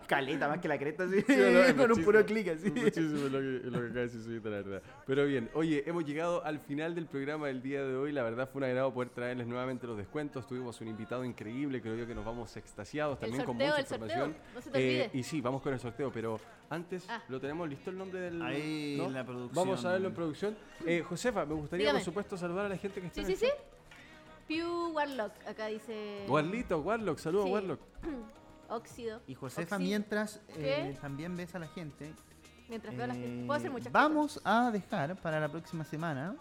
caleta más que la cresta así, Sí, con un puro clic así. es Muchísimo lo que, lo que acaba de decir la verdad. Pero bien, oye, hemos llegado al final del programa del día de hoy. La verdad fue un agrado poder traerles nuevamente los descuentos. Tuvimos un invitado increíble, creo yo que nos vamos extasiados El también con mucha el sorteo. información. No se te Eh, y sí, vamos con el sorteo, pero antes, Ah. ¿lo tenemos listo el nombre del...? Ahí ¿no? la producción. Vamos a verlo en producción. Eh, Josefa, me gustaría, Dígame. por supuesto, saludar a la gente que está Sí, en sí, el sí. Pew Warlock, acá dice. Warlito, Warlock, saludos Sí. Warlock. Óxido. Y Josefa, Oxi- mientras eh, también ves a la gente, Mientras veo las eh, Puedo hacer muchas vamos a dejar para la próxima semana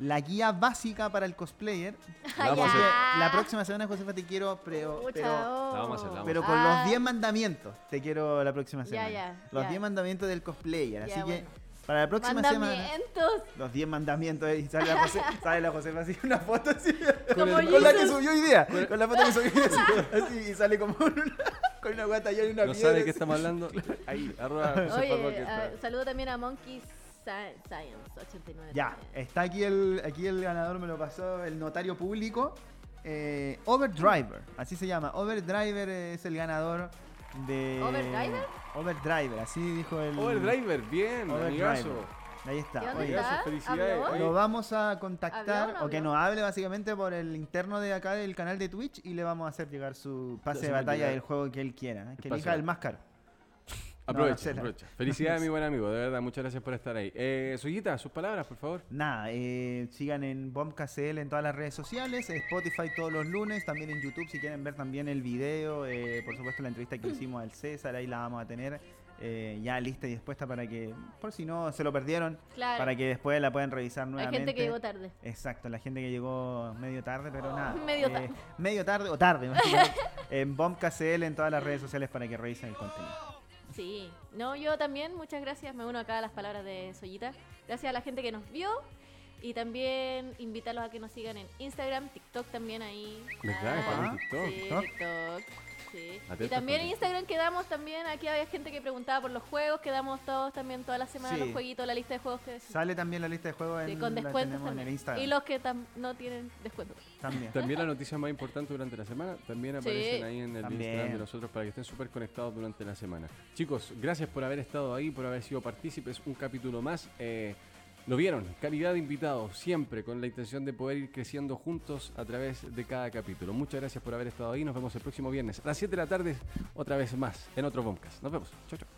la guía básica para el cosplayer. cosas. Vamos a Ah, hacer-. La próxima semana, Josefa, te quiero, pero, pero, oh. La vamos a hacer, la vamos pero a con Ah, los 10 mandamientos. Te quiero la próxima semana. ya, los ya. 10 mandamientos del cosplayer. Ya, Así que bueno. para la próxima semana. Mandamientos. Los 10 mandamientos y sale la, Jose- sale la Josefa así, una foto así. Con, con la que subió hoy día. Con la foto que subió hoy día. así, así, y sale como una, con una guata y una ¿No piedra. sabe de qué estamos hablando? Ahí, arroba Oye, ah, saludo también a Monkey Sci- Science 89. Ya, también. está aquí el, aquí el ganador, me lo pasó el notario público. Eh, Overdriver, así se llama. Overdriver es el ganador de. ¿Overdriver? Overdriver, así dijo el. Overdriver, bien, Overdriver. amigazo. Ahí está. ¿Y dónde Oye, Amigazo, está? felicidades. Lo vamos a contactar ¿Habló o no o que nos hable básicamente por el interno de acá del canal de Twitch y le vamos a hacer llegar su pase de batalla del juego que él quiera. ¿eh? Que el elija el más caro. Aprovecha, no sé, no. aprovecha. Felicidades, mi buen amigo, de verdad, muchas gracias por estar ahí. Eh, Suyita, sus palabras, por favor. Nada, eh, sigan en BombKCL en todas las redes sociales, Spotify todos los lunes, también en YouTube si quieren ver también el video, eh, por supuesto la entrevista que hicimos al César, ahí la vamos a tener eh, ya lista y dispuesta para que, por si no se lo perdieron, Claro. para que después la puedan revisar nuevamente. gente que llegó tarde. Exacto, la gente que llegó medio tarde, pero nada. Medio eh, tarde. Medio tarde o tarde, en BombKCL en todas las redes sociales para que revisen el contenido. Sí. No, yo también, muchas gracias. Me uno acá a las palabras de Soyita. Gracias a la gente que nos vio. Y también invitarlos a que nos sigan en Instagram, TikTok también ahí. ¿Verdad? Ah, en TikTok. Sí, TikTok. Sí. Y también en Instagram quedamos también, aquí había gente que preguntaba por los juegos, quedamos todos también toda la semana Sí. los jueguitos, la lista de juegos que Sale también la lista de juegos sí, en, con descuentos en también. el Instagram. Y los que tam- no tienen descuento. También. También la noticia más importante durante la semana también aparecen Sí. ahí en el También. Instagram de nosotros para que estén súper conectados durante la semana. Chicos, gracias por haber estado ahí, por haber sido partícipes. Un capítulo más. Eh, lo vieron, calidad de invitados, siempre con la intención de poder ir creciendo juntos a través de cada capítulo. Muchas gracias por haber estado ahí. Nos vemos el próximo viernes a las 7 de la tarde, otra vez más, en otro podcast. Nos vemos. Chau, chau.